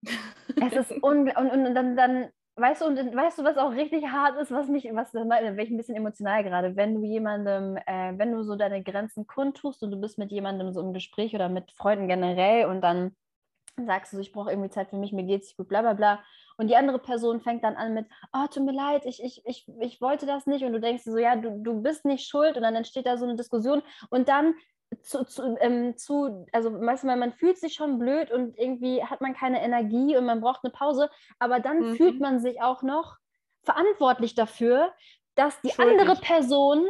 es ist unglaublich. Und, und, und dann, dann weißt du, und weißt du, was auch richtig hart ist, was mich, was da ich ein bisschen emotional gerade, wenn du jemandem, äh, wenn du so deine Grenzen kundtust und du bist mit jemandem so im Gespräch oder mit Freunden generell und dann sagst du, so, ich brauche irgendwie Zeit für mich, mir geht es gut, bla bla bla. Und die andere Person fängt dann an mit, oh, tut mir leid, ich, ich, ich, ich wollte das nicht. Und du denkst so, ja, du, du bist nicht schuld. Und dann entsteht da so eine Diskussion. Und dann zu, zu, ähm, zu, also manchmal man fühlt sich schon blöd und irgendwie hat man keine Energie und man braucht eine Pause, aber dann mhm. fühlt man sich auch noch verantwortlich dafür, dass die Schuldig. andere Person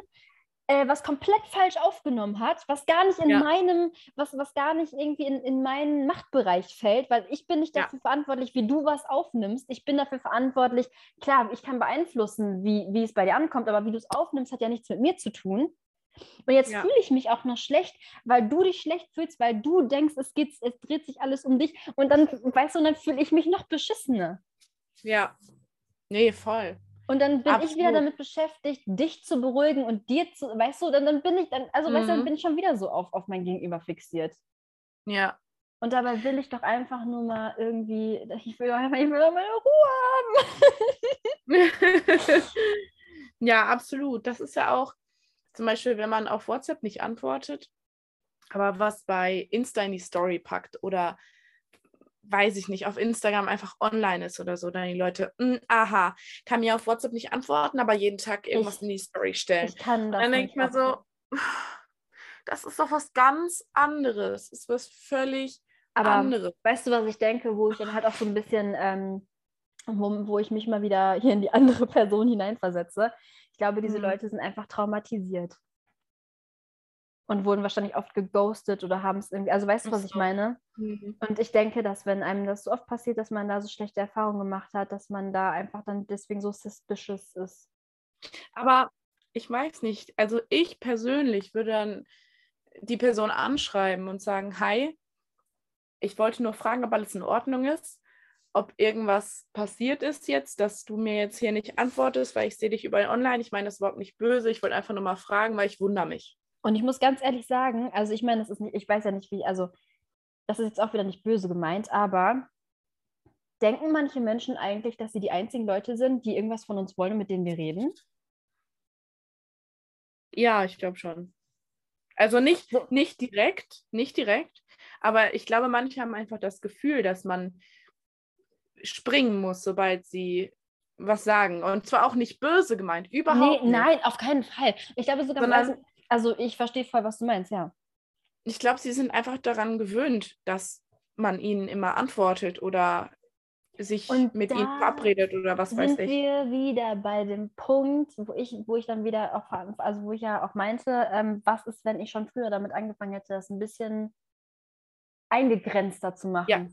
äh, was komplett falsch aufgenommen hat, was gar nicht in ja. meinem, was, was gar nicht irgendwie in, in meinen Machtbereich fällt, weil ich bin nicht dafür ja. verantwortlich, wie du was aufnimmst. Ich bin dafür verantwortlich, klar, ich kann beeinflussen, wie, wie es bei dir ankommt, aber wie du es aufnimmst, hat ja nichts mit mir zu tun. Und jetzt ja. fühle ich mich auch noch schlecht, weil du dich schlecht fühlst, weil du denkst, es, geht, es dreht sich alles um dich. Und dann, weißt du, und dann fühle ich mich noch beschissener. Ja. Nee, voll. Und dann bin Absolut. ich wieder damit beschäftigt, dich zu beruhigen und dir zu, weißt du, dann, dann bin ich dann, also mhm. weißt du, dann mhm. bin ich schon wieder so auf, auf mein Gegenüber fixiert. Ja. Und dabei will ich doch einfach nur mal irgendwie, ich will doch einfach, ich will doch meine Ruhe haben. ja, absolut. Das ist ja auch zum Beispiel, wenn man auf WhatsApp nicht antwortet, aber was bei Insta in die Story packt oder weiß ich nicht, auf Instagram einfach online ist oder so, dann die Leute, hm, aha, kann mir auf WhatsApp nicht antworten, aber jeden Tag irgendwas ich, in die Story stellen. Ich kann das. Und dann denke ich mir so, das ist doch was ganz anderes. Das ist was völlig aber anderes. Weißt du, was ich denke, wo ich dann halt auch so ein bisschen, ähm, wo, wo ich mich mal wieder hier in die andere Person hineinversetze? Ich glaube, diese mhm. Leute sind einfach traumatisiert und wurden wahrscheinlich oft geghostet oder haben es irgendwie, also weißt du, was ich meine? Mhm. Und ich denke, dass wenn einem das so oft passiert, dass man da so schlechte Erfahrungen gemacht hat, dass man da einfach dann deswegen so suspicious ist. Aber ich weiß nicht, also ich persönlich würde dann die Person anschreiben und sagen, hi, ich wollte nur fragen, ob alles in Ordnung ist, ob irgendwas passiert ist jetzt, dass du mir jetzt hier nicht antwortest, weil ich sehe dich überall online. Ich meine, das ist überhaupt nicht böse. Ich wollte einfach nur mal fragen, weil ich wundere mich. Und ich muss ganz ehrlich sagen, also ich meine, das ist nicht, ich weiß ja nicht, wie, also das ist jetzt auch wieder nicht böse gemeint, aber denken manche Menschen eigentlich, dass sie die einzigen Leute sind, die irgendwas von uns wollen und mit denen wir reden? Ja, ich glaube schon. Also nicht, nicht direkt, nicht direkt, aber ich glaube, manche haben einfach das Gefühl, dass man springen muss, sobald sie was sagen. Und zwar auch nicht böse gemeint, überhaupt nee, Nein, auf keinen Fall. Ich glaube sogar, Sondern, also ich verstehe voll, was du meinst, ja. Ich glaube, sie sind einfach daran gewöhnt, dass man ihnen immer antwortet oder sich und mit ihnen verabredet oder was weiß ich. Sind wir wieder bei dem Punkt, wo ich, wo ich dann wieder auch, also wo ich ja auch meinte, ähm, was ist, wenn ich schon früher damit angefangen hätte, das ein bisschen eingegrenzter zu machen. Ja.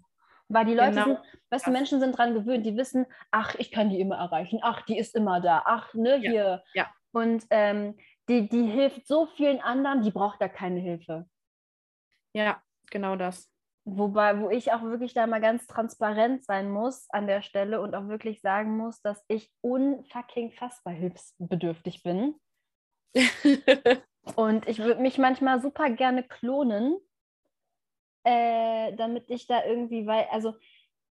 Weil die Leute genau. sind, weißt du, Menschen sind daran gewöhnt, die wissen, ach, ich kann die immer erreichen, ach, die ist immer da, ach, ne, hier. Ja. ja. Und ähm, die, die hilft so vielen anderen, die braucht da keine Hilfe. Ja, genau das. Wobei, wo ich auch wirklich da mal ganz transparent sein muss an der Stelle und auch wirklich sagen muss, dass ich unfucking fassbar hilfsbedürftig bin. und ich würde mich manchmal super gerne klonen, äh, damit ich da irgendwie, weil, also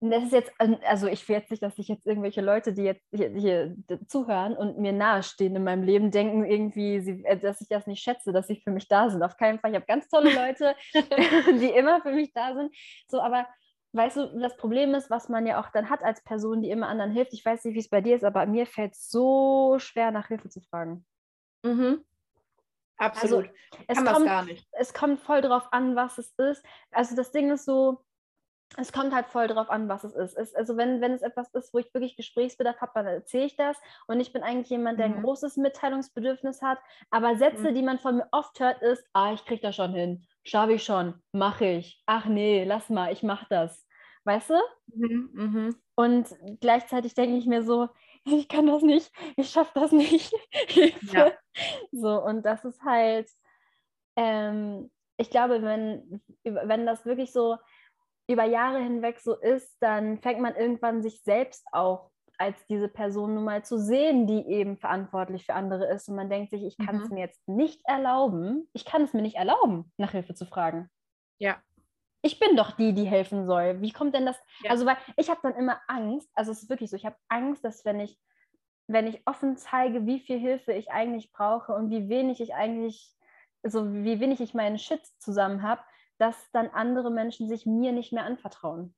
das ist jetzt, also ich will jetzt nicht, dass sich jetzt irgendwelche Leute, die jetzt hier, hier, zuhören und mir nahestehen in meinem Leben, denken irgendwie, sie, äh, dass ich das nicht schätze, dass sie für mich da sind. Auf keinen Fall. Ich habe ganz tolle Leute, die immer für mich da sind. So, aber weißt du, das Problem ist, was man ja auch dann hat als Person, die immer anderen hilft. Ich weiß nicht, wie es bei dir ist, aber mir fällt es so schwer, nach Hilfe zu fragen. Mhm. Absolut. Also, es Kann kommt, gar nicht. Es kommt voll drauf an, was es ist. Also das Ding ist so, es kommt halt voll drauf an, was es ist. Es, also wenn, wenn es etwas ist, wo ich wirklich Gesprächsbedarf habe, dann erzähle ich das. Und ich bin eigentlich jemand, der mhm. ein großes Mitteilungsbedürfnis hat. Aber Sätze, mhm. die man von mir oft hört, ist, ah, ich kriege das schon hin. Schaffe ich schon. Mache ich. Ach nee, lass mal, ich mache das. Weißt du? Mhm. mhm. Und gleichzeitig denke ich mir so, ich kann das nicht, ich schaffe das nicht. ja. So, und das ist halt, ähm, ich glaube, wenn, wenn das wirklich so über Jahre hinweg so ist, dann fängt man irgendwann sich selbst auch als diese Person nun mal zu sehen, die eben verantwortlich für andere ist. Und man denkt sich, ich kann es mhm. mir jetzt nicht erlauben, ich kann es mir nicht erlauben, nach Hilfe zu fragen. Ja. Ich bin doch die, die helfen soll. Wie kommt denn das? Ja. Also, weil ich habe dann immer Angst, also es ist wirklich so, ich habe Angst, dass wenn ich, wenn ich offen zeige, wie viel Hilfe ich eigentlich brauche und wie wenig ich eigentlich, also wie wenig ich meinen Shit zusammen habe, dass dann andere Menschen sich mir nicht mehr anvertrauen.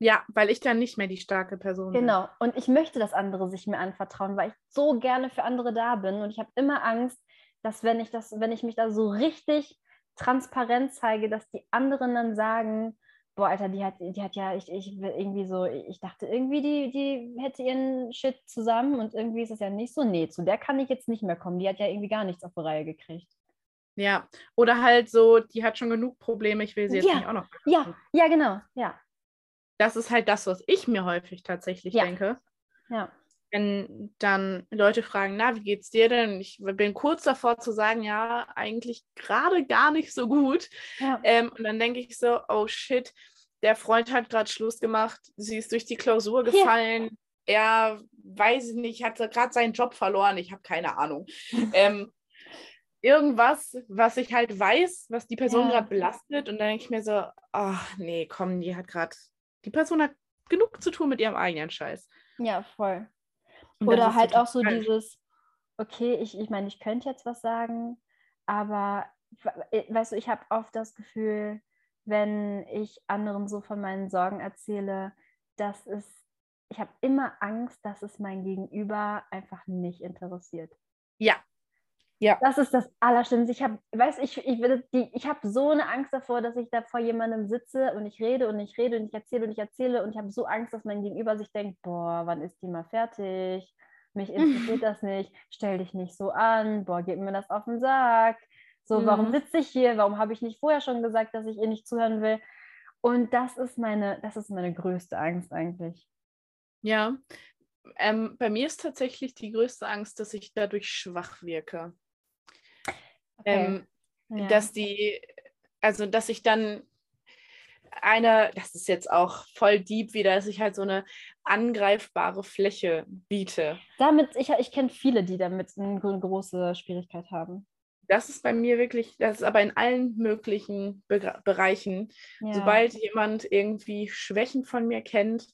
Ja, weil ich dann nicht mehr die starke Person bin. Genau. Und ich möchte, dass andere sich mir anvertrauen, weil ich so gerne für andere da bin. Und ich habe immer Angst, dass wenn ich das, wenn ich mich da so richtig transparent zeige, dass die anderen dann sagen, boah, Alter, die hat, die hat ja, ich, ich irgendwie so, ich dachte irgendwie, die, die hätte ihren Shit zusammen und irgendwie ist es ja nicht so. Nee, zu der kann ich jetzt nicht mehr kommen. Die hat ja irgendwie gar nichts auf die Reihe gekriegt. Ja, oder halt so, die hat schon genug Probleme, ich will sie jetzt ja. nicht auch noch. Ja, ja, genau, ja. Das ist halt das, was ich mir häufig tatsächlich ja. denke. Ja. Wenn dann Leute fragen, na, wie geht's dir denn? Ich bin kurz davor zu sagen, ja, eigentlich gerade gar nicht so gut. Ja. Ähm, und dann denke ich so, oh shit, der Freund hat gerade Schluss gemacht, sie ist durch die Klausur gefallen, ja. er, weiß ich nicht, hat gerade seinen Job verloren, ich habe keine Ahnung. ähm, irgendwas, was ich halt weiß, was die Person Ja. gerade belastet. Und dann denke ich mir so, ach nee, komm, die hat gerade, die Person hat genug zu tun mit ihrem eigenen Scheiß. Ja, voll. Und Oder halt auch so falsch. dieses, okay, ich, ich meine, ich könnte jetzt was sagen, aber we- weißt du, ich habe oft das Gefühl, wenn ich anderen so von meinen Sorgen erzähle, dass es, ich habe immer Angst, dass es mein Gegenüber einfach nicht interessiert. Ja. Ja. Das ist das Allerschlimmste. Ich habe, weiß ich, ich, die- ich habe so eine Angst davor, dass ich da vor jemandem sitze und ich rede und ich rede und ich erzähle und ich erzähle und ich habe so Angst, dass mein Gegenüber sich denkt, boah, wann ist die mal fertig? Mich interessiert das nicht. Stell dich nicht so an. Boah, gib mir das auf den Sack. So, warum Mhm. sitze ich hier? Warum habe ich nicht vorher schon gesagt, dass ich ihr nicht zuhören will? Und das ist meine, das ist meine größte Angst eigentlich. Ja. Ähm, bei mir ist tatsächlich die größte Angst, dass ich dadurch schwach wirke. Ähm, Ja. dass die, also dass ich dann eine, das ist jetzt auch voll deep wieder, dass ich halt so eine angreifbare Fläche biete. Damit, ich, ich kenne viele, die damit eine gro- große Schwierigkeit haben. Das ist bei mir wirklich, das ist aber in allen möglichen Be Bereichen. Ja. Sobald jemand irgendwie Schwächen von mir kennt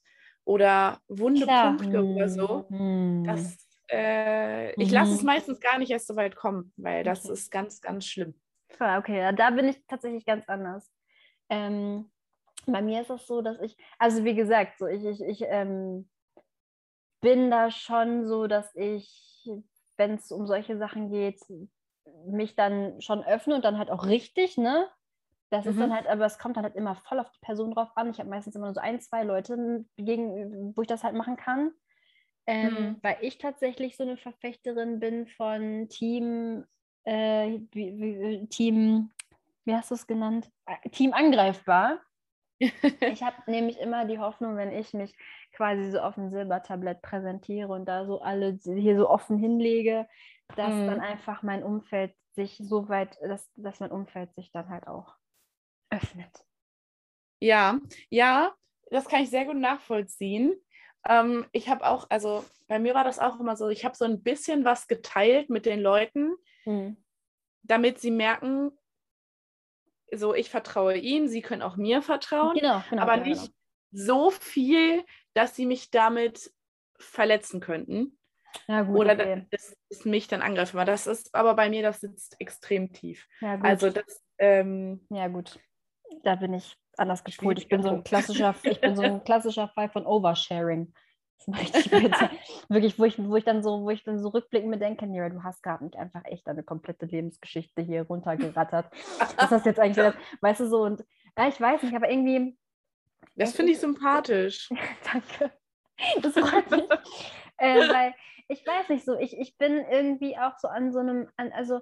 oder wunde Klar. Punkte oder so, Hm. das, äh, ich lasse es Mhm. meistens gar nicht erst so weit kommen, weil das Okay. ist ganz, ganz schlimm. Okay, ja, da bin ich tatsächlich ganz anders. Ähm, bei mir ist es so, dass ich, also wie gesagt, so ich, ich, ich ähm, bin da schon so, dass ich, wenn es um solche Sachen geht, mich dann schon öffne und dann halt auch richtig, ne? Das ist dann Mhm. halt, aber es kommt dann halt immer voll auf die Person drauf an. Ich habe meistens immer nur so ein, zwei Leute, gegen, wo ich das halt machen kann. Ähm, Mhm. Weil ich tatsächlich so eine Verfechterin bin von Team, äh, wie, wie, Team, wie hast du es genannt? Team angreifbar. Ich habe nämlich immer die Hoffnung, wenn ich mich quasi so auf dem Silbertablett präsentiere und da so alle hier so offen hinlege, dass Mhm. dann einfach mein Umfeld sich so weit, dass, dass mein Umfeld sich dann halt auch öffnet. Ja, ja, das kann ich sehr gut nachvollziehen. Ähm, ich habe auch, also bei mir war das auch immer so, ich habe so ein bisschen was geteilt mit den Leuten, Mhm. damit sie merken, so ich vertraue ihnen, sie können auch mir vertrauen, Genau, genau. aber genau, nicht so viel, dass sie mich damit verletzen könnten Genau. Ja, gut, oder okay. dass es mich dann angreifen. Aber das ist aber bei mir, das sitzt extrem tief. Ja, gut. Also das, ähm, ja, gut. Da bin ich anders gepolt. Ich bin so ein klassischer, ich bin so ein klassischer Fall von Oversharing. Wirklich, wo ich, wo ich dann so, wo ich dann so rückblickend mir denke, Nira, du hast gerade nicht einfach echt deine komplette Lebensgeschichte hier runtergerattert. Was hast du jetzt eigentlich weißt du so, und ja, ich weiß nicht, aber irgendwie, das finde ich sympathisch. Danke. Das freut mich. äh, weil ich weiß nicht so, ich, ich bin irgendwie auch so an so einem, an, also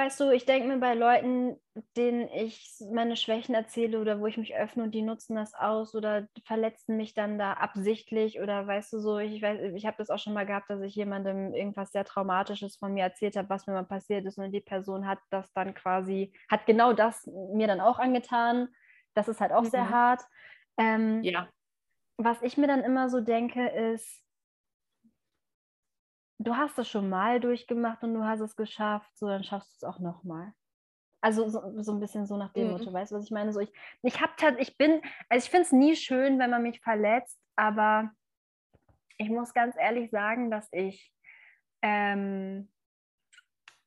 weißt du, ich denke mir bei Leuten, denen ich meine Schwächen erzähle oder wo ich mich öffne und die nutzen das aus oder verletzen mich dann da absichtlich oder weißt du so, ich weiß, ich habe das auch schon mal gehabt, dass ich jemandem irgendwas sehr Traumatisches von mir erzählt habe, was mir mal passiert ist und die Person hat das dann quasi, hat genau das mir dann auch angetan. Das ist halt auch sehr Mhm. hart. Ähm, Ja. was ich mir dann immer so denke, ist, du hast es schon mal durchgemacht und du hast es geschafft, so dann schaffst du es auch nochmal. Also so, so ein bisschen so nach dem Mhm. Motto, weißt du, was ich meine? So ich, ich halt, ich bin, also ich finde es nie schön, wenn man mich verletzt, aber ich muss ganz ehrlich sagen, dass ich, ähm,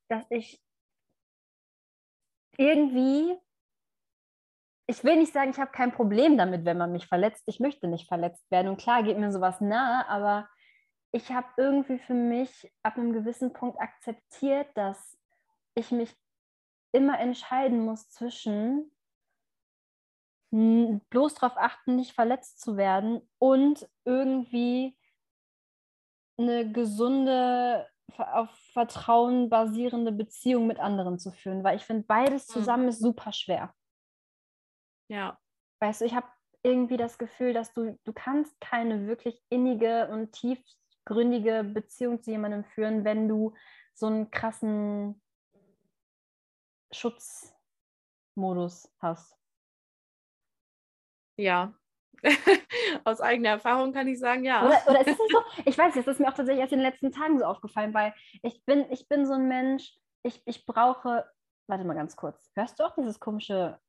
dass ich irgendwie, ich will nicht sagen, ich habe kein Problem damit, wenn man mich verletzt. Ich möchte nicht verletzt werden. Und klar geht mir sowas nahe, aber ich habe irgendwie für mich ab einem gewissen Punkt akzeptiert, dass ich mich immer entscheiden muss zwischen bloß darauf achten, nicht verletzt zu werden und irgendwie eine gesunde, auf Vertrauen basierende Beziehung mit anderen zu führen, weil ich finde, beides mhm. zusammen ist super schwer. Ja. Weißt du, ich habe irgendwie das Gefühl, dass du, du kannst keine wirklich innige und tiefgründige Beziehung zu jemandem führen, wenn du so einen krassen Schutzmodus hast. Ja. Aus eigener Erfahrung kann ich sagen, ja. Oder, oder ist es so? Ich weiß, das ist mir auch tatsächlich erst in den letzten Tagen so aufgefallen, weil ich bin, ich bin so ein Mensch, ich, ich brauche, warte mal ganz kurz, hörst du auch dieses komische,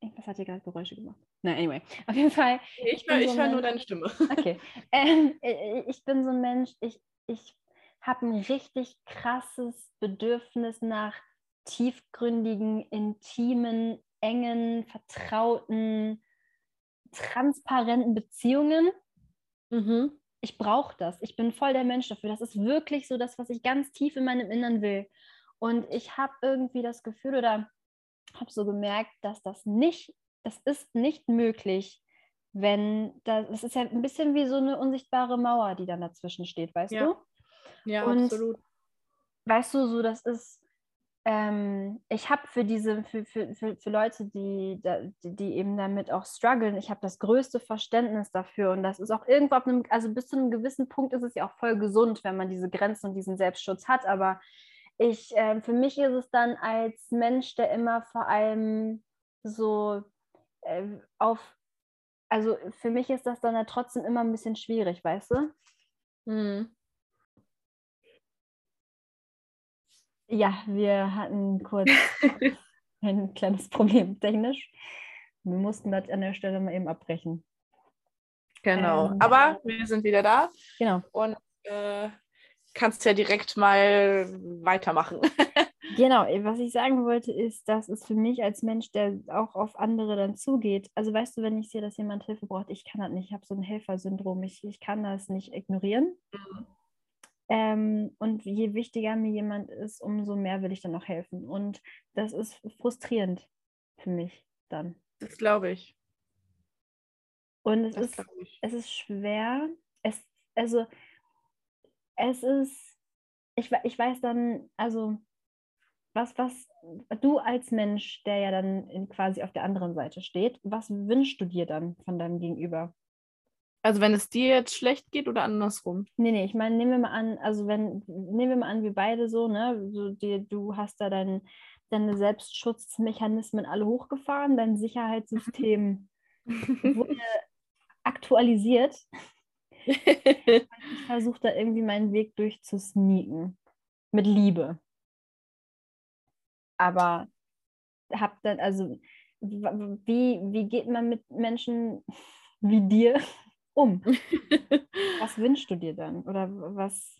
was hat hier gerade Geräusche gemacht? Na, anyway, auf jeden Fall. Ich, ich höre so hör nur deine Stimme. Okay. Ähm, ich bin so ein Mensch, ich, ich habe ein richtig krasses Bedürfnis nach tiefgründigen, intimen, engen, vertrauten, transparenten Beziehungen. Mhm. Ich brauche das. Ich bin voll der Mensch dafür. Das ist wirklich so das, was ich ganz tief in meinem Innern will. Und ich habe irgendwie das Gefühl oder habe so gemerkt, dass das nicht, das ist nicht möglich, wenn das, das ist ja ein bisschen wie so eine unsichtbare Mauer, die dann dazwischen steht, weißt ja. du? Ja, Und, absolut. Weißt du, so das ist, ähm, ich habe für diese, für, für, für, für Leute, die, die, die eben damit auch strugglen, ich habe das größte Verständnis dafür und das ist auch irgendwo ab einem, also bis zu einem gewissen Punkt ist es ja auch voll gesund, wenn man diese Grenzen und diesen Selbstschutz hat, aber ich, äh, für mich ist es dann als Mensch, der immer vor allem so äh, auf, also für mich ist das dann ja trotzdem immer ein bisschen schwierig, weißt du? Mhm. Ja, wir hatten kurz ein kleines Problem technisch. Wir mussten das an der Stelle mal eben abbrechen. Genau, ähm, aber wir sind wieder da. Genau. Und äh, kannst ja direkt mal weitermachen. genau, was ich sagen wollte, ist, dass es für mich als Mensch, der auch auf andere dann zugeht, also weißt du, wenn ich sehe, dass jemand Hilfe braucht, ich kann das nicht, ich habe so ein Helfersyndrom, ich, ich kann das nicht ignorieren. Mhm. Ähm, und je wichtiger mir jemand ist, umso mehr will ich dann auch helfen. Und das ist frustrierend für mich dann. Das glaube ich. Und es ist, es ist schwer. Es, also, es ist, ich, ich weiß dann, also, was, was du als Mensch, der ja dann in, quasi auf der anderen Seite steht, was wünschst du dir dann von deinem Gegenüber? Also wenn es dir jetzt schlecht geht oder andersrum? Nee, nee, ich meine, nehmen wir mal an, also wenn, nehmen wir mal an, wir beide so, ne, so die, du hast da dein, deine Selbstschutzmechanismen alle hochgefahren, dein Sicherheitssystem wurde aktualisiert. ich versuche da irgendwie meinen Weg durchzusneaken. Mit Liebe. Aber hab dann, also, wie, wie geht man mit Menschen wie dir um? was wünschst du dir dann? Oder was?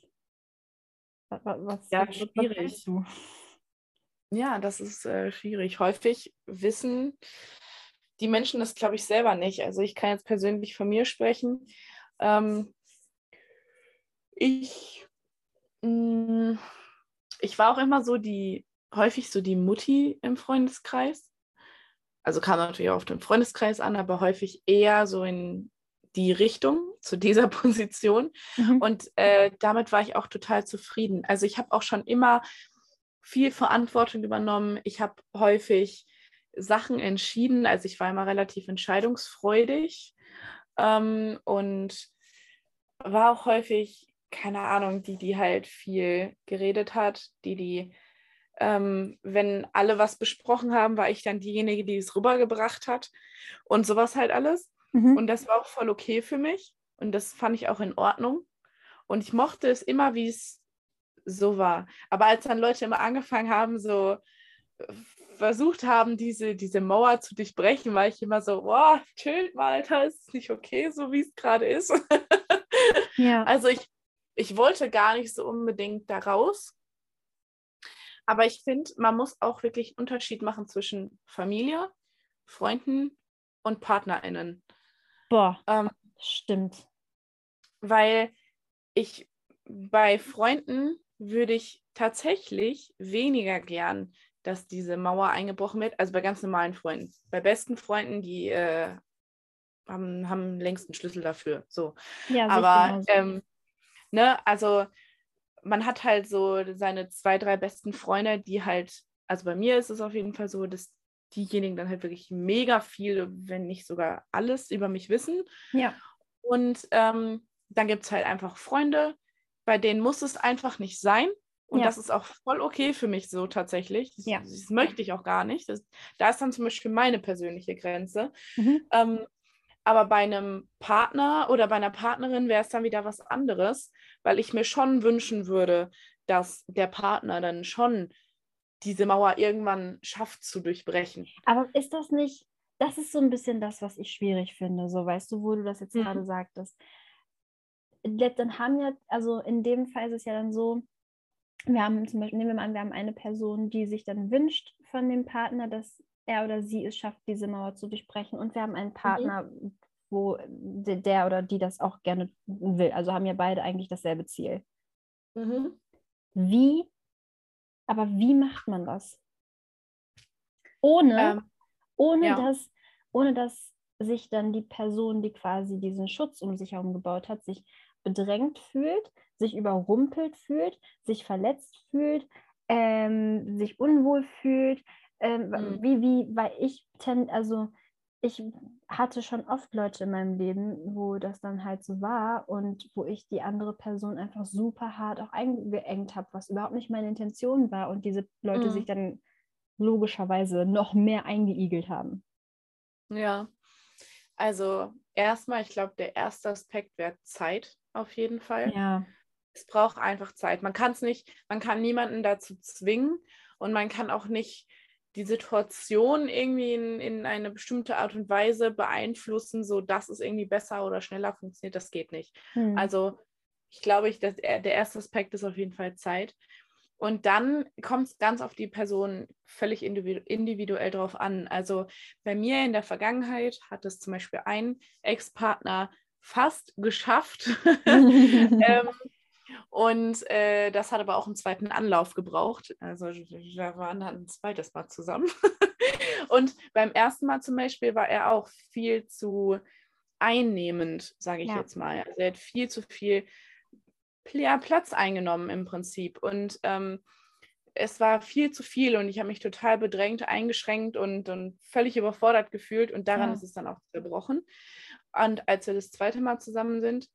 was ja, schwierig. Was ja, das ist äh, schwierig. Häufig wissen die Menschen das, glaube ich, selber nicht. Also ich kann jetzt persönlich von mir sprechen. Ähm, ich, mh, mm, ich war auch immer so die, häufig so die Mutti im Freundeskreis. Also kam natürlich auch auf den Freundeskreis an, aber häufig eher so in die Richtung zu dieser Position. Mhm. Und äh, damit war ich auch total zufrieden. Also ich habe auch schon immer viel Verantwortung übernommen. Ich habe häufig Sachen entschieden. Also ich war immer relativ entscheidungsfreudig ähm, und war auch häufig, keine Ahnung, die, die halt viel geredet hat, die, die, ähm, wenn alle was besprochen haben, war ich dann diejenige, die es rübergebracht hat und sowas halt alles. Mhm. Und das war auch voll okay für mich. Und das fand ich auch in Ordnung. Und ich mochte es immer, wie es so war. Aber als dann Leute immer angefangen haben, so äh, versucht haben, diese, diese Mauer zu durchbrechen, war ich immer so, boah, chillt mal, Alter, ist es nicht okay, so wie es gerade ist. ja. Also ich, ich wollte gar nicht so unbedingt da raus. Aber ich finde, man muss auch wirklich einen Unterschied machen zwischen Familie, Freunden und PartnerInnen. Boah, ähm, stimmt. Weil ich bei Freunden würde ich tatsächlich weniger gern dass diese Mauer eingebrochen wird. Also bei ganz normalen Freunden. Bei besten Freunden, die äh, haben, haben längst einen Schlüssel dafür. So. Ja, Aber ähm, ne, also man hat halt so seine zwei, drei besten Freunde, die halt, also bei mir ist es auf jeden Fall so, dass diejenigen dann halt wirklich mega viel, wenn nicht sogar alles über mich wissen. Ja. Und ähm, dann gibt es halt einfach Freunde, bei denen muss es einfach nicht sein. Und ja. das ist auch voll okay für mich so tatsächlich. Das, ja. das möchte ich auch gar nicht. Das, da ist dann zum Beispiel meine persönliche Grenze. Mhm. Ähm, aber bei einem Partner oder bei einer Partnerin wäre es dann wieder was anderes, weil ich mir schon wünschen würde, dass der Partner dann schon diese Mauer irgendwann schafft zu durchbrechen. Aber ist das nicht, das ist so ein bisschen das, was ich schwierig finde, so weißt du, wo du das jetzt mhm. gerade sagtest. Dann haben ja, also in dem Fall ist es ja dann so, wir haben zum Beispiel, nehmen wir mal an, wir haben eine Person, die sich dann wünscht von dem Partner, dass er oder sie es schafft, diese Mauer zu durchbrechen. Und wir haben einen mhm. Partner, mhm. wo der oder die das auch gerne will. Also haben ja beide eigentlich dasselbe Ziel. Mhm. Wie, aber wie macht man das? Ohne, ähm, ohne, ja. dass, ohne dass sich dann die Person, die quasi diesen Schutz um sich herum gebaut hat, sich bedrängt fühlt, sich überrumpelt fühlt, sich verletzt fühlt, ähm, sich unwohl fühlt. Mhm. Wie, wie, weil ich, ten, also ich hatte schon oft Leute in meinem Leben, wo das dann halt so war und wo ich die andere Person einfach super hart auch eingeengt habe, was überhaupt nicht meine Intention war und diese Leute mhm. sich dann logischerweise noch mehr eingeigelt haben. Ja, also erstmal, ich glaube, der erste Aspekt wäre Zeit auf jeden Fall. Ja. Es braucht einfach Zeit. Man kann es nicht, man kann niemanden dazu zwingen und man kann auch nicht die Situation irgendwie in, in eine bestimmte Art und Weise beeinflussen, sodass es irgendwie besser oder schneller funktioniert. Das geht nicht. Hm. Also ich glaube, ich, dass der erste Aspekt ist auf jeden Fall Zeit. Und dann kommt es ganz auf die Person völlig individuell drauf an. Also bei mir in der Vergangenheit hat es zum Beispiel ein Ex-Partner fast geschafft. ähm, und äh, das hat aber auch einen zweiten Anlauf gebraucht. Also wir waren dann ein zweites Mal zusammen. und beim ersten Mal zum Beispiel war er auch viel zu einnehmend, sage ich ja. jetzt mal. Also er hat viel zu viel Platz eingenommen im Prinzip. Und ähm, es war viel zu viel und ich habe mich total bedrängt, eingeschränkt und, und völlig überfordert gefühlt und daran ja. ist es dann auch zerbrochen. Und als wir das zweite Mal zusammen sind,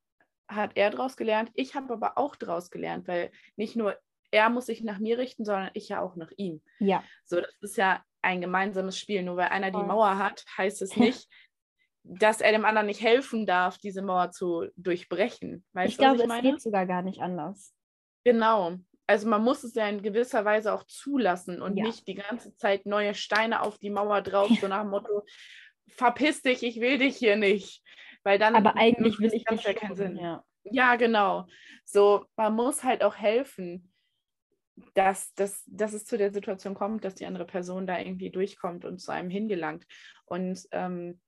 hat er daraus gelernt. Ich habe aber auch daraus gelernt, weil nicht nur er muss sich nach mir richten, sondern ich ja auch nach ihm. Ja. So, das ist ja ein gemeinsames Spiel. Nur weil einer die Mauer hat, heißt es nicht, dass er dem anderen nicht helfen darf, diese Mauer zu durchbrechen. Weißt ich glaube, es geht sogar gar nicht anders. Genau. Also man muss es ja in gewisser Weise auch zulassen und ja. nicht die ganze Zeit neue Steine auf die Mauer drauf, so nach dem Motto, verpiss dich, ich will dich hier nicht. Weil dann Aber eigentlich will ich das ja keinen Sinn. Ja. ja, genau. So, man muss halt auch helfen, dass, dass, dass es zu der Situation kommt, dass die andere Person da irgendwie durchkommt und zu einem hingelangt. Und ähm,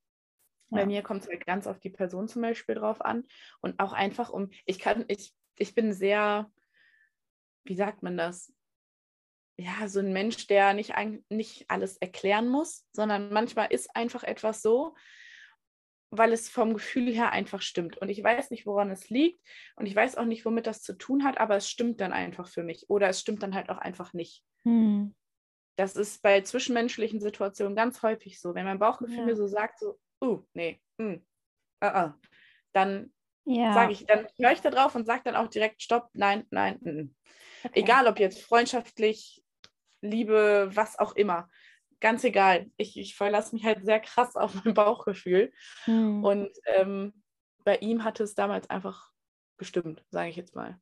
ja. bei mir kommt es halt ganz auf die Person zum Beispiel drauf an. Und auch einfach um, ich kann, ich, ich bin sehr, wie sagt man das? ja, so ein Mensch, der nicht, nicht alles erklären muss, sondern manchmal ist einfach etwas so, weil es vom Gefühl her einfach stimmt. Und ich weiß nicht, woran es liegt und ich weiß auch nicht, womit das zu tun hat, aber es stimmt dann einfach für mich oder es stimmt dann halt auch einfach nicht. Hm. Das ist bei zwischenmenschlichen Situationen ganz häufig so. Wenn mein Bauchgefühl ja. mir so sagt, so, uh, nee, mm, uh, uh, dann ja. sage ich, dann höre ich da drauf und sage dann auch direkt, stopp, nein, nein, mm. Okay. Egal ob jetzt freundschaftlich, Liebe, was auch immer. Ganz egal. Ich, ich verlasse mich halt sehr krass auf mein Bauchgefühl. Mhm. Und ähm, bei ihm hatte es damals einfach gestimmt, sage ich jetzt mal.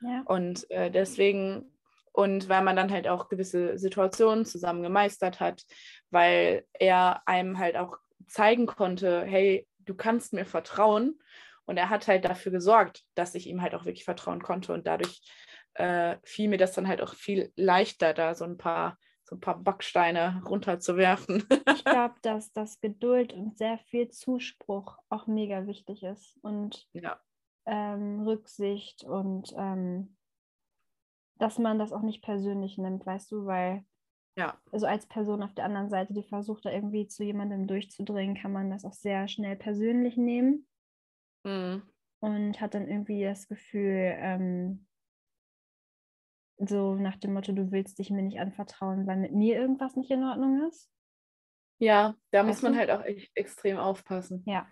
Ja. Und äh, deswegen, und weil man dann halt auch gewisse Situationen zusammen gemeistert hat, weil er einem halt auch zeigen konnte, hey, du kannst mir vertrauen. Und er hat halt dafür gesorgt, dass ich ihm halt auch wirklich vertrauen konnte. Und dadurch äh, fiel mir das dann halt auch viel leichter, da so ein paar, so ein paar Backsteine runterzuwerfen. ich glaube, dass das Geduld und sehr viel Zuspruch auch mega wichtig ist und ja. ähm, Rücksicht und ähm, dass man das auch nicht persönlich nimmt, weißt du, weil Ja. Also als Person auf der anderen Seite, die versucht, da irgendwie zu jemandem durchzudringen, kann man das auch sehr schnell persönlich nehmen. Mhm. Und hat dann irgendwie das Gefühl, ähm, so nach dem Motto, du willst dich mir nicht anvertrauen, weil mit mir irgendwas nicht in Ordnung ist. Ja, da weißt muss man du? halt auch echt extrem aufpassen. Ja.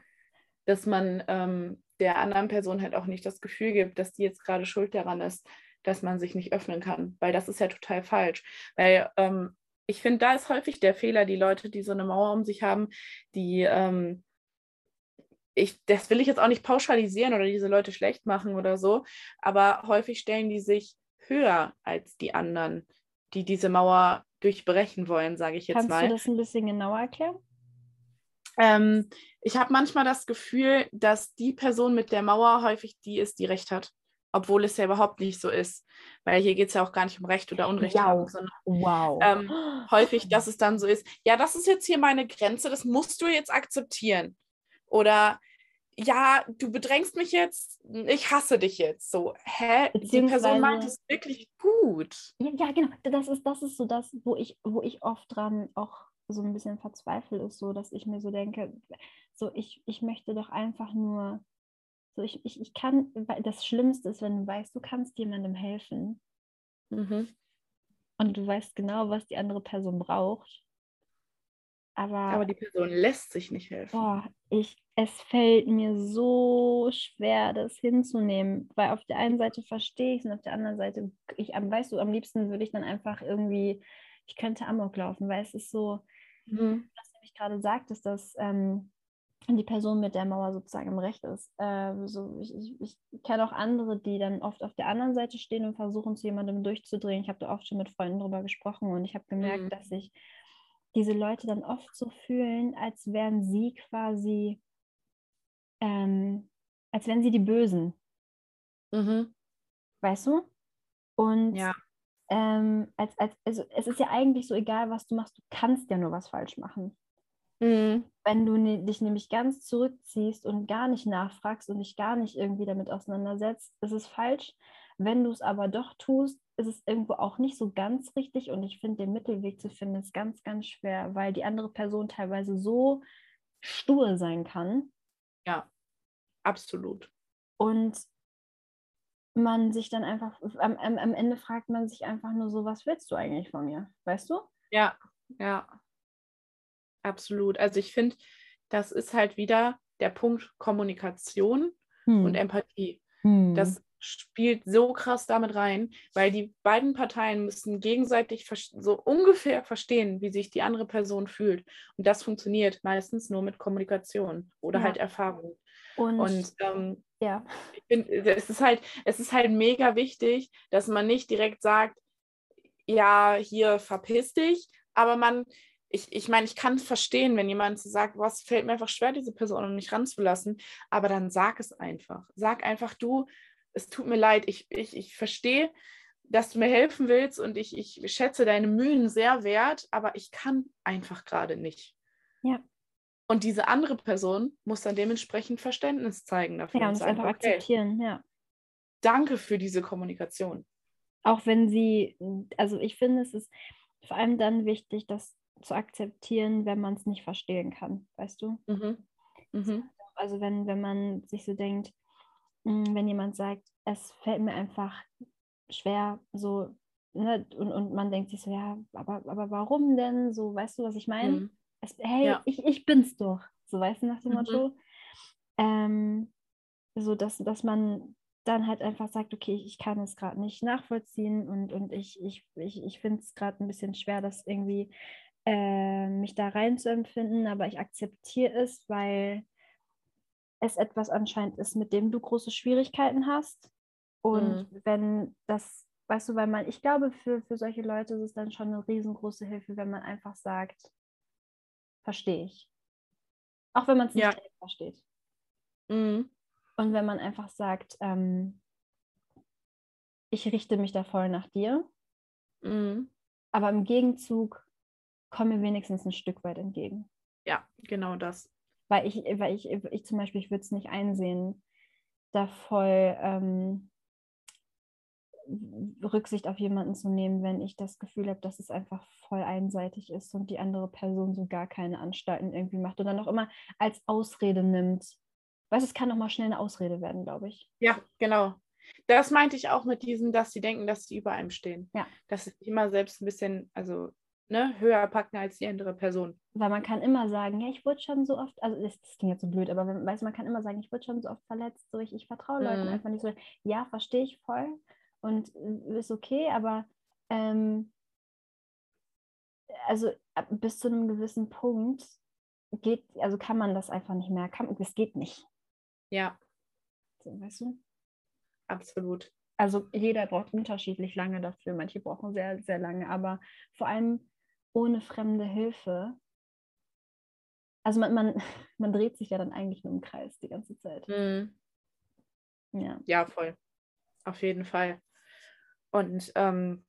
Dass man ähm, der anderen Person halt auch nicht das Gefühl gibt, dass die jetzt gerade schuld daran ist, dass man sich nicht öffnen kann, weil das ist ja total falsch. Weil ähm, ich finde, da ist häufig der Fehler, die Leute, die so eine Mauer um sich haben, die, ähm, ich, das will ich jetzt auch nicht pauschalisieren oder diese Leute schlecht machen oder so, aber häufig stellen die sich höher als die anderen, die diese Mauer durchbrechen wollen, sage ich jetzt Kannst mal. Kannst du das ein bisschen genauer erklären? Ähm, ich habe manchmal das Gefühl, dass die Person mit der Mauer häufig die ist, die recht hat obwohl es ja überhaupt nicht so ist. Weil hier geht es ja auch gar nicht um Recht oder Unrecht, wow. haben, sondern wow. ähm, häufig, dass es dann so ist, ja, das ist jetzt hier meine Grenze, das musst du jetzt akzeptieren. Oder ja, du bedrängst mich jetzt, ich hasse dich jetzt. So, hä? Die Person meint es wirklich gut. Ja, ja, genau. Das ist, das ist so das, wo ich, wo ich oft dran auch so ein bisschen verzweifle, ist so, dass ich mir so denke, so ich, ich möchte doch einfach nur so, ich, ich, ich kann, das Schlimmste ist, wenn du weißt, du kannst jemandem helfen mhm. und du weißt genau, was die andere Person braucht. Aber, aber die Person lässt sich nicht helfen. Boah, ich, es fällt mir so schwer, das hinzunehmen, weil auf der einen Seite verstehe ich es und auf der anderen Seite, ich, weißt du, am liebsten würde ich dann einfach irgendwie, ich könnte Amok laufen, weil es ist so, mhm. was du nämlich gerade sagtest, dass ähm, die Person mit der Mauer sozusagen im Recht ist. Äh, so, ich, ich, ich kenne auch andere, die dann oft auf der anderen Seite stehen und versuchen, zu jemandem durchzudrehen. Ich habe da oft schon mit Freunden darüber gesprochen und ich habe gemerkt, mhm. dass sich diese Leute dann oft so fühlen, als wären sie quasi, ähm, als wären sie die Bösen. Mhm. Weißt du? Und ja. ähm, als, als, also es ist ja eigentlich so egal, was du machst, du kannst ja nur was falsch machen. Mhm. Wenn du ne, dich nämlich ganz zurückziehst und gar nicht nachfragst und dich gar nicht irgendwie damit auseinandersetzt, ist es falsch. Wenn du es aber doch tust, ist es irgendwo auch nicht so ganz richtig. Und ich finde, den Mittelweg zu finden, ist ganz, ganz schwer, weil die andere Person teilweise so stur sein kann. Ja, absolut. Und man sich dann einfach, am, am Ende fragt man sich einfach nur so, was willst du eigentlich von mir? Weißt du? Ja, ja. Absolut. Also ich finde, das ist halt wieder der Punkt Kommunikation hm. und Empathie. Hm. Das spielt so krass damit rein, weil die beiden Parteien müssen gegenseitig so ungefähr verstehen, wie sich die andere Person fühlt. Und das funktioniert meistens nur mit Kommunikation oder ja. halt Erfahrung. Und, und ähm, ja. ich find, es ist halt, es ist halt mega wichtig, dass man nicht direkt sagt, ja, hier verpiss dich, aber man ich, ich meine, ich kann verstehen, wenn jemand sagt, was fällt mir einfach schwer, diese Person nicht ranzulassen, aber dann sag es einfach. Sag einfach, du, es tut mir leid, ich, ich, ich verstehe, dass du mir helfen willst und ich, ich schätze deine Mühen sehr wert, aber ich kann einfach gerade nicht. Ja. Und diese andere Person muss dann dementsprechend Verständnis zeigen dafür. Ja, und es einfach okay, akzeptieren, ja. Danke für diese Kommunikation. Auch wenn sie, also ich finde, es ist vor allem dann wichtig, dass zu akzeptieren, wenn man es nicht verstehen kann, weißt du? Mhm. Mhm. Also wenn, wenn man sich so denkt, wenn jemand sagt, es fällt mir einfach schwer, so, ne, und, und man denkt sich so, ja, aber, aber warum denn? So, weißt du, was ich meine? Mhm. hey, ja. ich, ich bin's doch. So, weißt du, nach dem mhm. Motto. Ähm, so, dass, dass man dann halt einfach sagt, okay, ich kann es gerade nicht nachvollziehen und, und ich, ich, ich, ich finde es gerade ein bisschen schwer, das irgendwie äh, mich da rein zu empfinden, aber ich akzeptiere es, weil es etwas anscheinend ist, mit dem du große Schwierigkeiten hast. Und mhm. wenn das, weißt du, weil man, ich glaube, für, für solche Leute ist es dann schon eine riesengroße Hilfe, wenn man einfach sagt, verstehe ich. Auch wenn man es nicht ja. versteht. Mhm. Und wenn man einfach sagt, ähm, ich richte mich da voll nach dir, mhm. aber im Gegenzug komme mir wenigstens ein Stück weit entgegen. Ja, genau das. Weil ich, weil ich, ich zum Beispiel, ich würde es nicht einsehen, da voll, ähm, Rücksicht auf jemanden zu nehmen, wenn ich das Gefühl habe, dass es einfach voll einseitig ist und die andere Person so gar keine Anstalten irgendwie macht und dann auch immer als Ausrede nimmt. Weißt es kann auch mal schnell eine Ausrede werden, glaube ich. Ja, genau. Das meinte ich auch mit diesem, dass sie denken, dass sie über einem stehen. Ja. Dass sie immer selbst ein bisschen, also ne, höher packen als die andere Person. Weil man kann immer sagen, ja, ich wurde schon so oft, also das, das klingt jetzt so blöd, aber wenn, weißt, man kann immer sagen, ich wurde schon so oft verletzt, so ich, ich vertraue Leuten mhm. einfach nicht so. Ja, verstehe ich voll und äh, ist okay, aber ähm, also bis zu einem gewissen Punkt geht, also kann man das einfach nicht mehr, kann, das geht nicht. Ja. So, weißt du? Absolut. Also jeder braucht unterschiedlich lange dafür, manche brauchen sehr, sehr lange, aber vor allem ohne fremde Hilfe. Also man, man, man dreht sich ja dann eigentlich nur im Kreis die ganze Zeit. Mhm. Ja. ja, voll. Auf jeden Fall. Und ähm,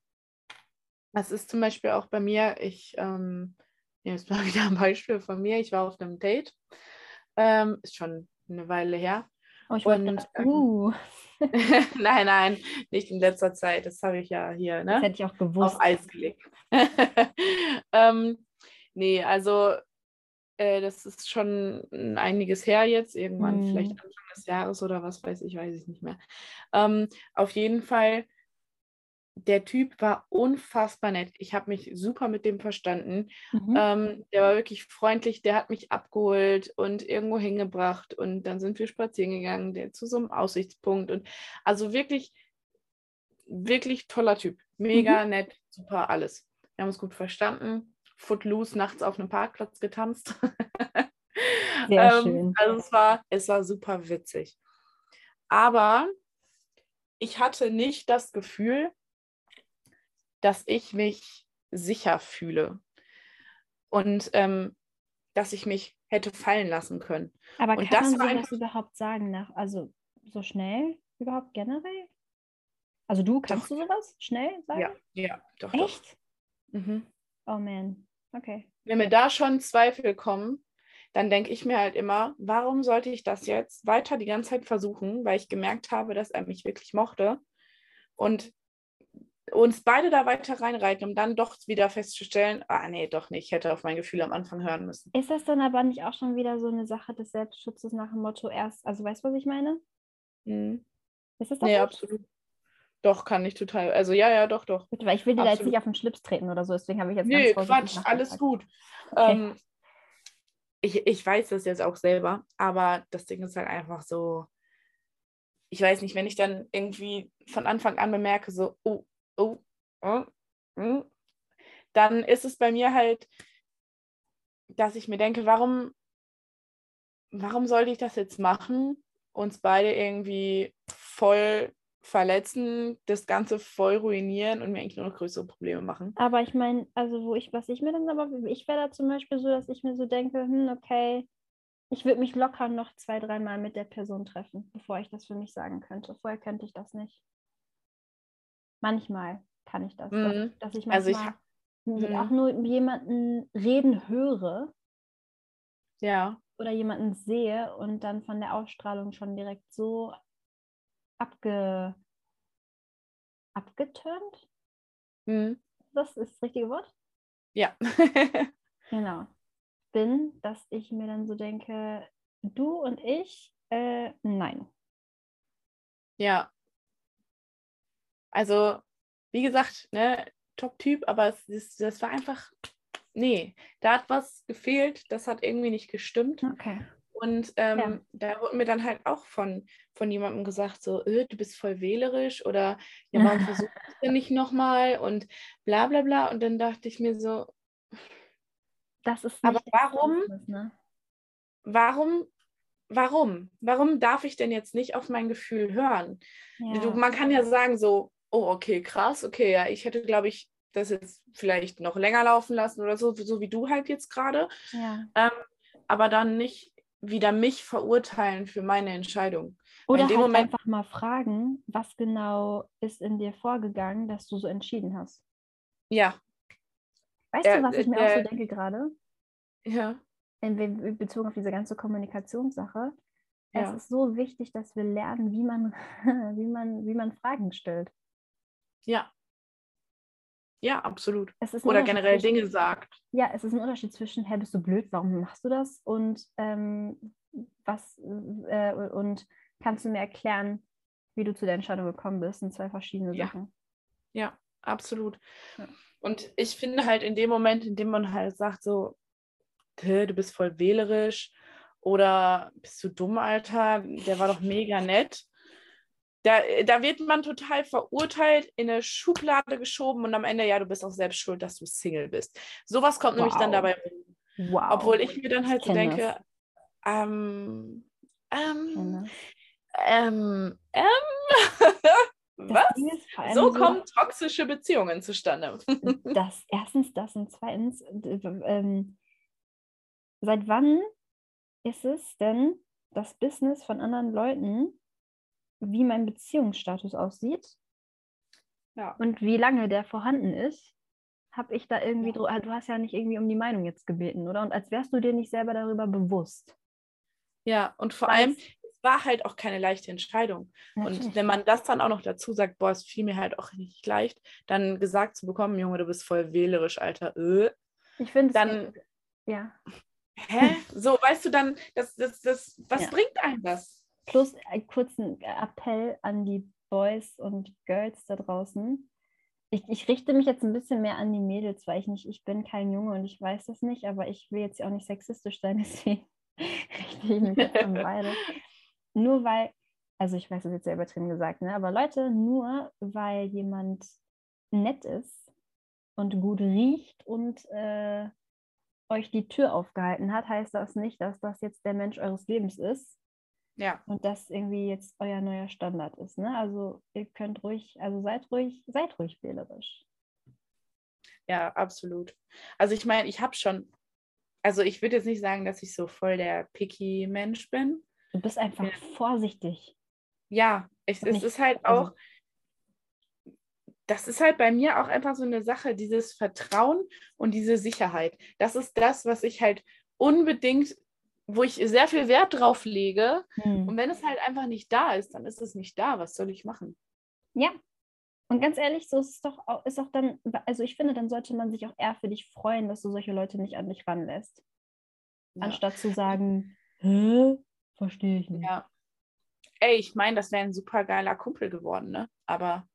das ist zum Beispiel auch bei mir, ich ähm, nehme jetzt mal wieder ein Beispiel von mir. Ich war auf einem Date. Ähm, ist schon eine Weile her. Oh, ich wollte, und, ähm, uh. nein, nein, nicht in letzter Zeit. Das habe ich ja hier, ne? Das hätte ich auch gewusst. Auf Eis gelegt. ähm, nee, also äh, das ist schon einiges her jetzt, irgendwann mm. vielleicht Anfang des Jahres oder was weiß ich, weiß ich nicht mehr. Ähm, auf jeden Fall der Typ war unfassbar nett. Ich habe mich super mit dem verstanden. Mhm. Ähm, der war wirklich freundlich, der hat mich abgeholt und irgendwo hingebracht und dann sind wir spazieren gegangen, der zu so einem Aussichtspunkt und also wirklich, wirklich toller Typ. Mega mhm. nett, super alles. Wir haben uns gut verstanden. Footloose nachts auf einem Parkplatz getanzt. Sehr ähm, schön. Also es war, es war super witzig. Aber ich hatte nicht das Gefühl, dass ich mich sicher fühle und ähm, dass ich mich hätte fallen lassen können. Aber und kann man sowas überhaupt sagen, nach, also so schnell überhaupt generell? Also du kannst doch. du sowas schnell sagen? Ja, ja, doch. Echt? Doch. Mhm. Oh man, okay. Wenn mir da schon Zweifel kommen, dann denke ich mir halt immer, warum sollte ich das jetzt weiter die ganze Zeit versuchen, weil ich gemerkt habe, dass er mich wirklich mochte. Und uns beide da weiter reinreiten, um dann doch wieder festzustellen, ah nee, doch nicht, ich hätte auf mein Gefühl am Anfang hören müssen. Ist das dann aber nicht auch schon wieder so eine Sache des Selbstschutzes nach dem Motto erst, also weißt du, was ich meine? Mhm. Ist das das? Nee, nicht? absolut. Doch, kann ich total. Also ja, ja, doch, doch. Weil ich will dir da jetzt nicht auf den Schlips treten oder so, deswegen habe ich jetzt Nee, Quatsch, alles gut. Okay. Ähm, ich, ich weiß das jetzt auch selber, aber das Ding ist halt einfach so, ich weiß nicht, wenn ich dann irgendwie von Anfang an bemerke, so, oh, oh, oh, oh, dann ist es bei mir halt, dass ich mir denke, warum, warum sollte ich das jetzt machen? Uns beide irgendwie voll verletzen, das Ganze voll ruinieren und mir eigentlich nur noch größere Probleme machen. Aber ich meine, also wo ich, was ich mir dann aber, ich wäre da zum Beispiel so, dass ich mir so denke, hm, okay, ich würde mich locker noch zwei, dreimal mit der Person treffen, bevor ich das für mich sagen könnte. Vorher könnte ich das nicht. Manchmal kann ich das, mhm. dass, dass, ich manchmal also ich, mhm. auch nur jemanden reden höre. Ja. Oder jemanden sehe und dann von der Ausstrahlung schon direkt so abge, abgeturnt. Mhm. Das ist das richtige Wort? Ja. genau. Bin, dass ich mir dann so denke, du und ich, äh, nein. Ja, also, wie gesagt, ne, Top-Typ, aber es, das, das war einfach, nee, da hat was gefehlt, das hat irgendwie nicht gestimmt. Okay. Und ähm, ja. da wurde mir dann halt auch von, von jemandem gesagt, so, öh, du bist voll wählerisch oder ja, warum versuchst du nicht nochmal und bla bla bla. Und dann dachte ich mir so, das ist aber warum, ist, ne? warum warum? Warum darf ich denn jetzt nicht auf mein Gefühl hören? Ja. Du, man kann ja sagen, so, oh, okay, krass, okay, ja, ich hätte, glaube ich, das jetzt vielleicht noch länger laufen lassen oder so, so wie du halt jetzt gerade. Ja. Ähm, aber dann nicht wieder mich verurteilen für meine Entscheidung. Oder halt Moment, einfach mal fragen, was genau ist in dir vorgegangen, dass du so entschieden hast. Ja. Weißt äh, du, was ich mir äh, auch so denke gerade? Ja. In, bezogen auf diese ganze Kommunikationssache. Ja. Es ist so wichtig, dass wir lernen, wie man, wie man, wie man Fragen stellt. Ja. Ja, absolut. Oder generell Dinge sagt. Ja, es ist ein Unterschied zwischen, hey, bist du blöd, warum machst du das? Und ähm, was äh, und kannst du mir erklären, wie du zu der Entscheidung gekommen bist? sind zwei verschiedene ja. Sachen. Ja, absolut. Ja. Und ich finde halt in dem Moment, in dem man halt sagt, so, du bist voll wählerisch oder bist du dumm, Alter, der war doch mega nett da, äh, da wird man total verurteilt, in eine Schublade geschoben und am Ende, ja, du bist auch selbst schuld, dass du Single bist. Sowas kommt wow. nämlich dann dabei rum. Wow. Obwohl ich mir dann halt so denke, ähm, ähm, ähm, ähm, was? So kommen toxische Beziehungen zustande. das erstens das und zweitens, ähm, seit wann ist es denn das Business von anderen Leuten, wie mein Beziehungsstatus aussieht ja. und wie lange der vorhanden ist, habe ich da irgendwie, ja. du hast ja nicht irgendwie um die Meinung jetzt gebeten, oder? Und als wärst du dir nicht selber darüber bewusst. Ja, und vor Weiß, allem, es war halt auch keine leichte Entscheidung. Natürlich. Und wenn man das dann auch noch dazu sagt, boah, es fiel mir halt auch nicht leicht, dann gesagt zu bekommen, Junge, du bist voll wählerisch, Alter, äh, ich finde dann, ja. Hä? So, weißt du dann, das, das, das, was ja. bringt einem das? Plus einen kurzen Appell an die Boys und Girls da draußen. Ich, ich, richte mich jetzt ein bisschen mehr an die Mädels, weil ich nicht, ich bin kein Junge und ich weiß das nicht, aber ich will jetzt auch nicht sexistisch sein, deswegen richte ich mich an beide. Nur weil, also ich weiß das jetzt sehr übertrieben gesagt, ne? aber Leute, nur weil jemand nett ist und gut riecht und äh, euch die Tür aufgehalten hat, heißt das nicht, dass das jetzt der Mensch eures Lebens ist. Ja. Und das irgendwie jetzt euer neuer Standard ist. Ne? Also ihr könnt ruhig, also seid ruhig, seid ruhig wählerisch. Ja, absolut. Also ich meine, ich habe schon, also ich würde jetzt nicht sagen, dass ich so voll der picky Mensch bin. Du bist einfach ja. vorsichtig. Ja, ich, es ist halt also auch, das ist halt bei mir auch einfach so eine Sache, dieses Vertrauen und diese Sicherheit. Das ist das, was ich halt unbedingt wo ich sehr viel Wert drauf lege. Hm. Und wenn es halt einfach nicht da ist, dann ist es nicht da. Was soll ich machen? Ja. Und ganz ehrlich, so ist es doch auch, ist auch dann, also ich finde, dann sollte man sich auch eher für dich freuen, dass du solche Leute nicht an dich ranlässt. Ja. Anstatt zu sagen, hä? Verstehe ich nicht. Ja. Ey, ich meine, das wäre ein super geiler Kumpel geworden, ne? Aber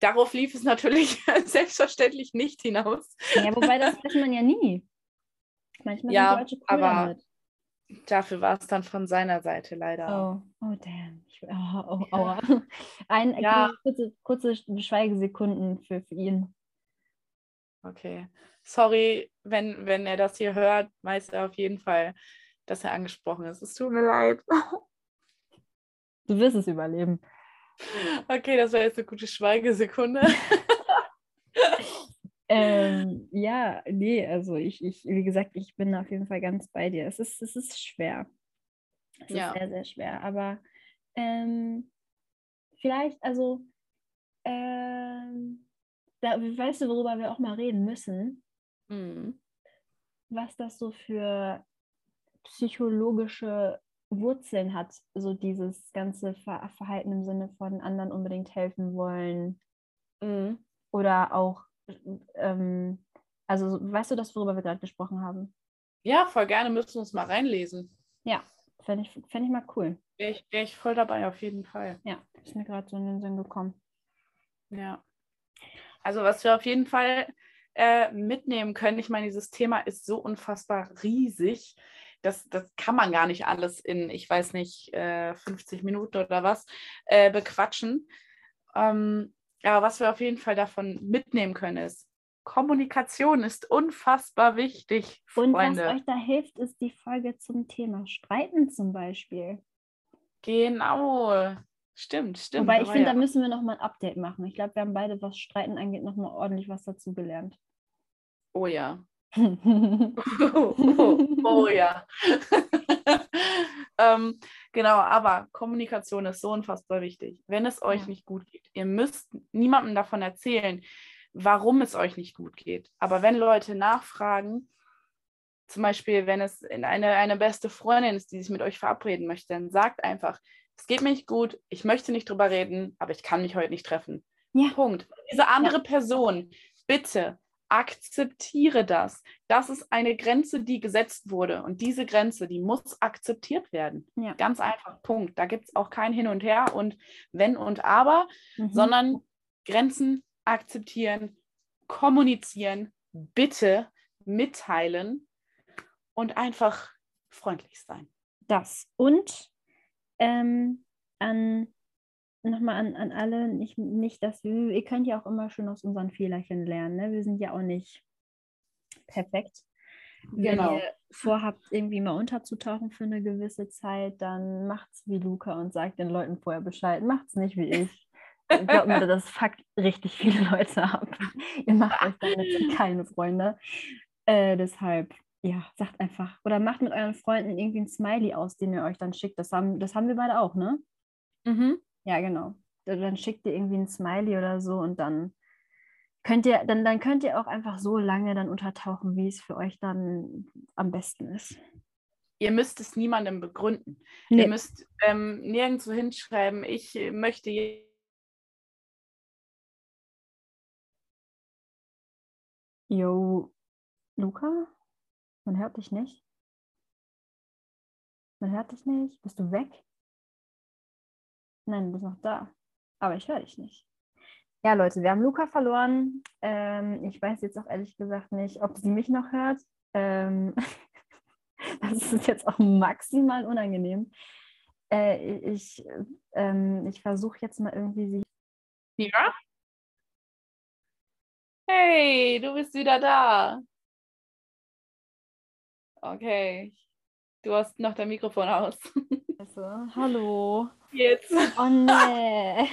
darauf lief es natürlich selbstverständlich nicht hinaus. Ja, wobei das weiß man ja nie. Manchmal ja, sind Leute cool aber damit. Dafür war es dann von seiner Seite leider. Oh, oh damn. Oh, oh, aua. Ein, ja. kurze, kurze Schweigesekunden für, für ihn. Okay. Sorry, wenn, wenn er das hier hört, weiß er auf jeden Fall, dass er angesprochen ist. Es tut mir leid. Du wirst es überleben. Okay, das war jetzt eine gute Schweigesekunde. Ähm, ja, nee, also ich, ich, wie gesagt, ich bin auf jeden Fall ganz bei dir. Es ist, es ist schwer. Es ja. ist sehr, sehr schwer. Aber ähm, vielleicht, also, ähm, da, weißt du, worüber wir auch mal reden müssen? Mhm. Was das so für psychologische Wurzeln hat, so dieses ganze Ver Verhalten im Sinne von anderen unbedingt helfen wollen. Mhm. Oder auch ähm, also weißt du das, worüber wir gerade gesprochen haben? Ja, voll gerne, müssen wir uns mal reinlesen. Ja, fände ich, fänd ich mal cool. Wäre ich, wär ich voll dabei, auf jeden Fall. Ja, ist mir gerade so in den Sinn gekommen. Ja. Also was wir auf jeden Fall äh, mitnehmen können, ich meine, dieses Thema ist so unfassbar riesig. Das, das kann man gar nicht alles in, ich weiß nicht, äh, 50 Minuten oder was äh, bequatschen. Ähm, aber was wir auf jeden Fall davon mitnehmen können, ist, Kommunikation ist unfassbar wichtig. Und Freunde. was euch da hilft, ist die Folge zum Thema Streiten zum Beispiel. Genau. Stimmt, stimmt. Wobei ich finde, ja. da müssen wir nochmal ein Update machen. Ich glaube, wir haben beide, was Streiten angeht, nochmal ordentlich was dazu gelernt. Oh ja. oh, oh, oh, ja. ähm, genau, aber Kommunikation ist so unfassbar wichtig. Wenn es euch ja. nicht gut geht, ihr müsst niemandem davon erzählen, warum es euch nicht gut geht. Aber wenn Leute nachfragen, zum Beispiel, wenn es eine, eine beste Freundin ist, die sich mit euch verabreden möchte, dann sagt einfach, es geht mir nicht gut, ich möchte nicht drüber reden, aber ich kann mich heute nicht treffen. Ja. Punkt. Diese andere ja. Person, bitte akzeptiere das. Das ist eine Grenze, die gesetzt wurde. Und diese Grenze, die muss akzeptiert werden. Ja. Ganz einfach, Punkt. Da gibt es auch kein Hin und Her und wenn und aber, mhm. sondern Grenzen akzeptieren, kommunizieren, bitte mitteilen und einfach freundlich sein. Das. Und ähm, an nochmal an, an alle, nicht, nicht, dass wir, ihr könnt ja auch immer schön aus unseren Fehlerchen lernen. Ne? Wir sind ja auch nicht perfekt. Wenn genau. ihr vorhabt, irgendwie mal unterzutauchen für eine gewisse Zeit, dann macht's wie Luca und sagt den Leuten vorher Bescheid. Macht's nicht wie ich. Ich glaube mir, das fuckt richtig viele Leute ab. ihr macht euch damit keine Freunde. Äh, deshalb, ja, sagt einfach. Oder macht mit euren Freunden irgendwie ein Smiley aus, den ihr euch dann schickt. Das haben, das haben wir beide auch, ne? Mhm. Ja, genau. Dann schickt ihr irgendwie ein Smiley oder so und dann könnt ihr, dann, dann könnt ihr auch einfach so lange dann untertauchen, wie es für euch dann am besten ist. Ihr müsst es niemandem begründen. Nee. Ihr müsst ähm, nirgendwo hinschreiben, ich möchte Jo, Luca? Man hört dich nicht. Man hört dich nicht. Bist du weg? Nein, du bist noch da. Aber ich höre dich nicht. Ja, Leute, wir haben Luca verloren. Ähm, ich weiß jetzt auch ehrlich gesagt nicht, ob sie mich noch hört. Ähm, das ist jetzt auch maximal unangenehm. Äh, ich ähm, ich versuche jetzt mal irgendwie sie. Ja? Hey, du bist wieder da. Okay. Du hast noch dein Mikrofon aus. Also, hallo. Jetzt. Oh nee.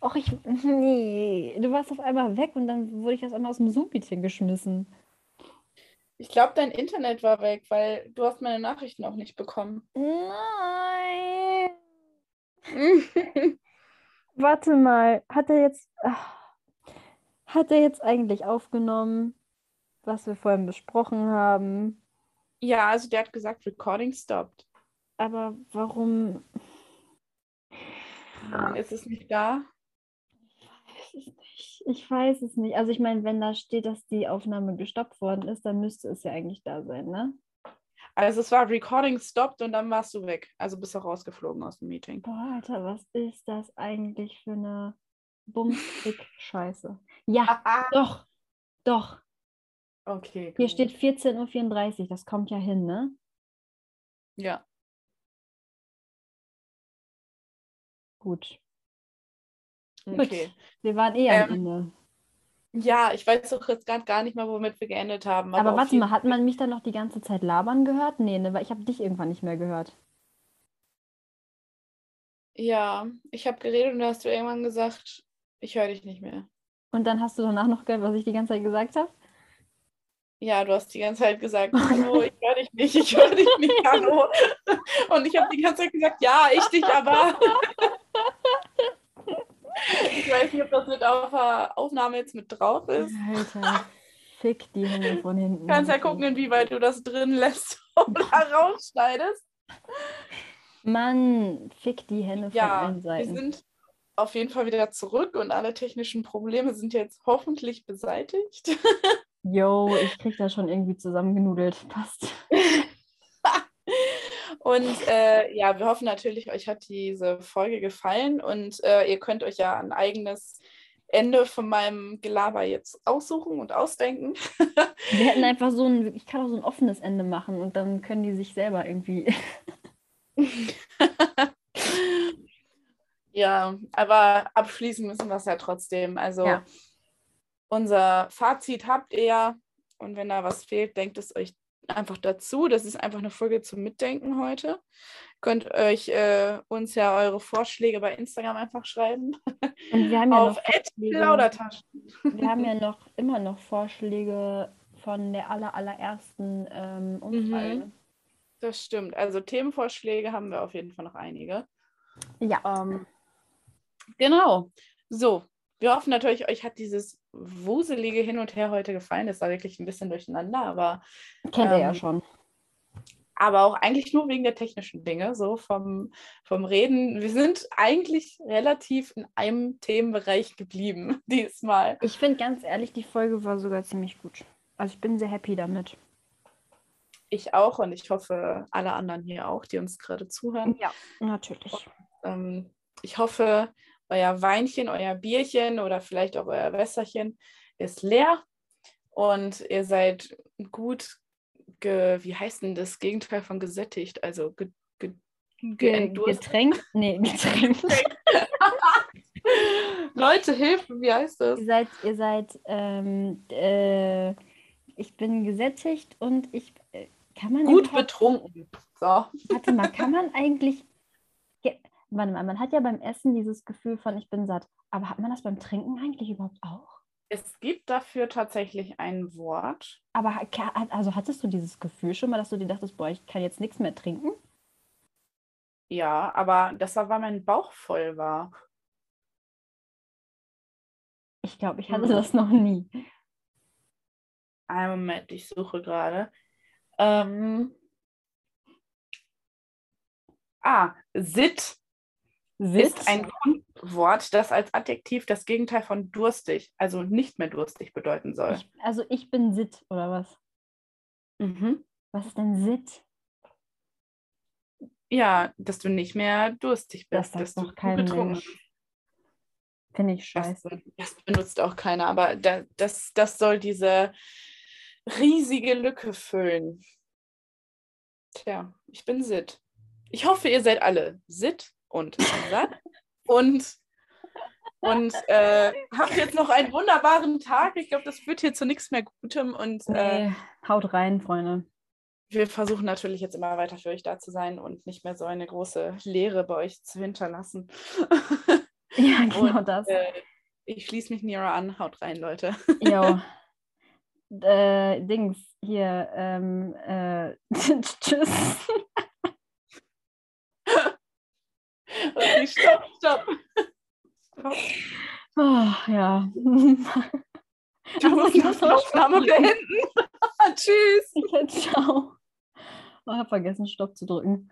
Och, ich. Nee. Du warst auf einmal weg und dann wurde ich erst einmal aus dem Zoom-Meeting geschmissen. Ich glaube, dein Internet war weg, weil du hast meine Nachrichten auch nicht bekommen. Nein. Warte mal, hat er jetzt. Hat er jetzt eigentlich aufgenommen, was wir vorhin besprochen haben? Ja, also der hat gesagt, Recording stopped. Aber warum ist es nicht da? Ich weiß es nicht. Ich weiß es nicht. Also ich meine, wenn da steht, dass die Aufnahme gestoppt worden ist, dann müsste es ja eigentlich da sein, ne? Also es war Recording stopped und dann warst du weg. Also bist du rausgeflogen aus dem Meeting. Boah, Alter, was ist das eigentlich für eine Bumsfick-Scheiße? Ja, doch, doch. Okay. Hier steht 14.34 Uhr, das kommt ja hin, ne? Ja. Gut. Okay. Gut. Wir waren eh am ähm, Ende. Ja, ich weiß doch jetzt gar, gar nicht mehr, womit wir geendet haben. Aber, aber warte mal, hat man mich dann noch die ganze Zeit labern gehört? Nee, ne, weil ich habe dich irgendwann nicht mehr gehört. Ja, ich habe geredet und da hast du irgendwann gesagt, ich höre dich nicht mehr. Und dann hast du danach noch gehört, was ich die ganze Zeit gesagt habe? Ja, du hast die ganze Zeit gesagt, hallo, ich höre dich nicht, ich höre dich nicht, hallo. Und ich habe die ganze Zeit gesagt, ja, ich dich aber. Ich weiß nicht, ob das mit auf der Aufnahme jetzt mit drauf ist. Alter, fick die Hände von hinten. Du kannst ja gucken, inwieweit du das drin lässt oder rausschneidest. Mann, fick die Hände von ja, allen Seiten. Wir sind auf jeden Fall wieder zurück und alle technischen Probleme sind jetzt hoffentlich beseitigt. Jo, ich krieg das schon irgendwie zusammengenudelt. Passt. Und äh, ja, wir hoffen natürlich, euch hat diese Folge gefallen und äh, ihr könnt euch ja ein eigenes Ende von meinem Gelaber jetzt aussuchen und ausdenken. Wir hätten einfach so ein, ich kann auch so ein offenes Ende machen und dann können die sich selber irgendwie. ja, aber abschließen müssen wir es ja trotzdem. Also ja. Unser Fazit habt ihr ja und wenn da was fehlt, denkt es euch einfach dazu. Das ist einfach eine Folge zum Mitdenken heute. Könnt euch äh, uns ja eure Vorschläge bei Instagram einfach schreiben. Und wir haben ja Auf noch Wir haben ja noch immer noch Vorschläge von der aller, allerersten ähm, Umfrage. Mhm. Das stimmt. Also Themenvorschläge haben wir auf jeden Fall noch einige. Ja. Ähm, genau. So, wir hoffen natürlich, euch hat dieses wuselige Hin und Her heute gefallen. Das war wirklich ein bisschen durcheinander, aber. Kennt ähm, ihr ja ähm, schon. aber auch eigentlich nur wegen der technischen Dinge, so vom, vom Reden. Wir sind eigentlich relativ in einem Themenbereich geblieben diesmal. Ich finde ganz ehrlich, die Folge war sogar ziemlich gut. Also ich bin sehr happy damit. Ich auch und ich hoffe, alle anderen hier auch, die uns gerade zuhören. Ja, natürlich. Und, ähm, ich hoffe, euer Weinchen, euer Bierchen oder vielleicht auch euer Wässerchen ist leer und ihr seid gut, ge, wie heißt denn das Gegenteil von gesättigt? Also ge, ge, ge getränkt? Nee, getränkt. Leute, Hilfe, wie heißt das? Ihr seid, ihr seid, ähm, äh, ich bin gesättigt und ich, äh, kann man... Gut betrunken. So. Warte mal, kann man eigentlich, warte mal, man hat ja beim Essen dieses Gefühl von, ich bin satt, aber hat man das beim Trinken eigentlich überhaupt auch? Es gibt dafür tatsächlich ein Wort. Aber also hattest du dieses Gefühl schon mal, dass du dir dachtest, boah, ich kann jetzt nichts mehr trinken? Ja, aber das war, weil mein Bauch voll war. Ich glaube, ich hatte hm. das noch nie. Einen Moment, ich suche gerade. Ähm, ah, Sit Sit ist ein Wort, das als Adjektiv das Gegenteil von durstig, also nicht mehr durstig bedeuten soll. Ich, also ich bin Sit, oder was? Mhm. Was ist denn Sit? Ja, dass du nicht mehr durstig bist, das dass du kein betrunken Finde ich scheiße. Das, das, benutzt auch keiner, aber da, das, das soll diese riesige Lücke füllen. Tja, ich bin Sit. Ich hoffe, ihr seid alle Sit und satt und, und äh, habt jetzt noch einen wunderbaren Tag. Ich glaube, das führt hier zu nichts mehr Gutem. Und, äh, nee, haut rein, Freunde. Wir versuchen natürlich jetzt immer weiter für euch da zu sein und nicht mehr so eine große Leere bei euch zu hinterlassen. Ja, genau und, das. Äh, ich schließe mich Nira an. Haut rein, Leute. Jo. Äh, Dings hier. Ähm, äh, tschüss. Okay, stopp, stopp. Oh, ja. Du musst die Aufnahme beenden. Tschüss. Ja, ciao. Ich habe vergessen, Stopp zu drücken.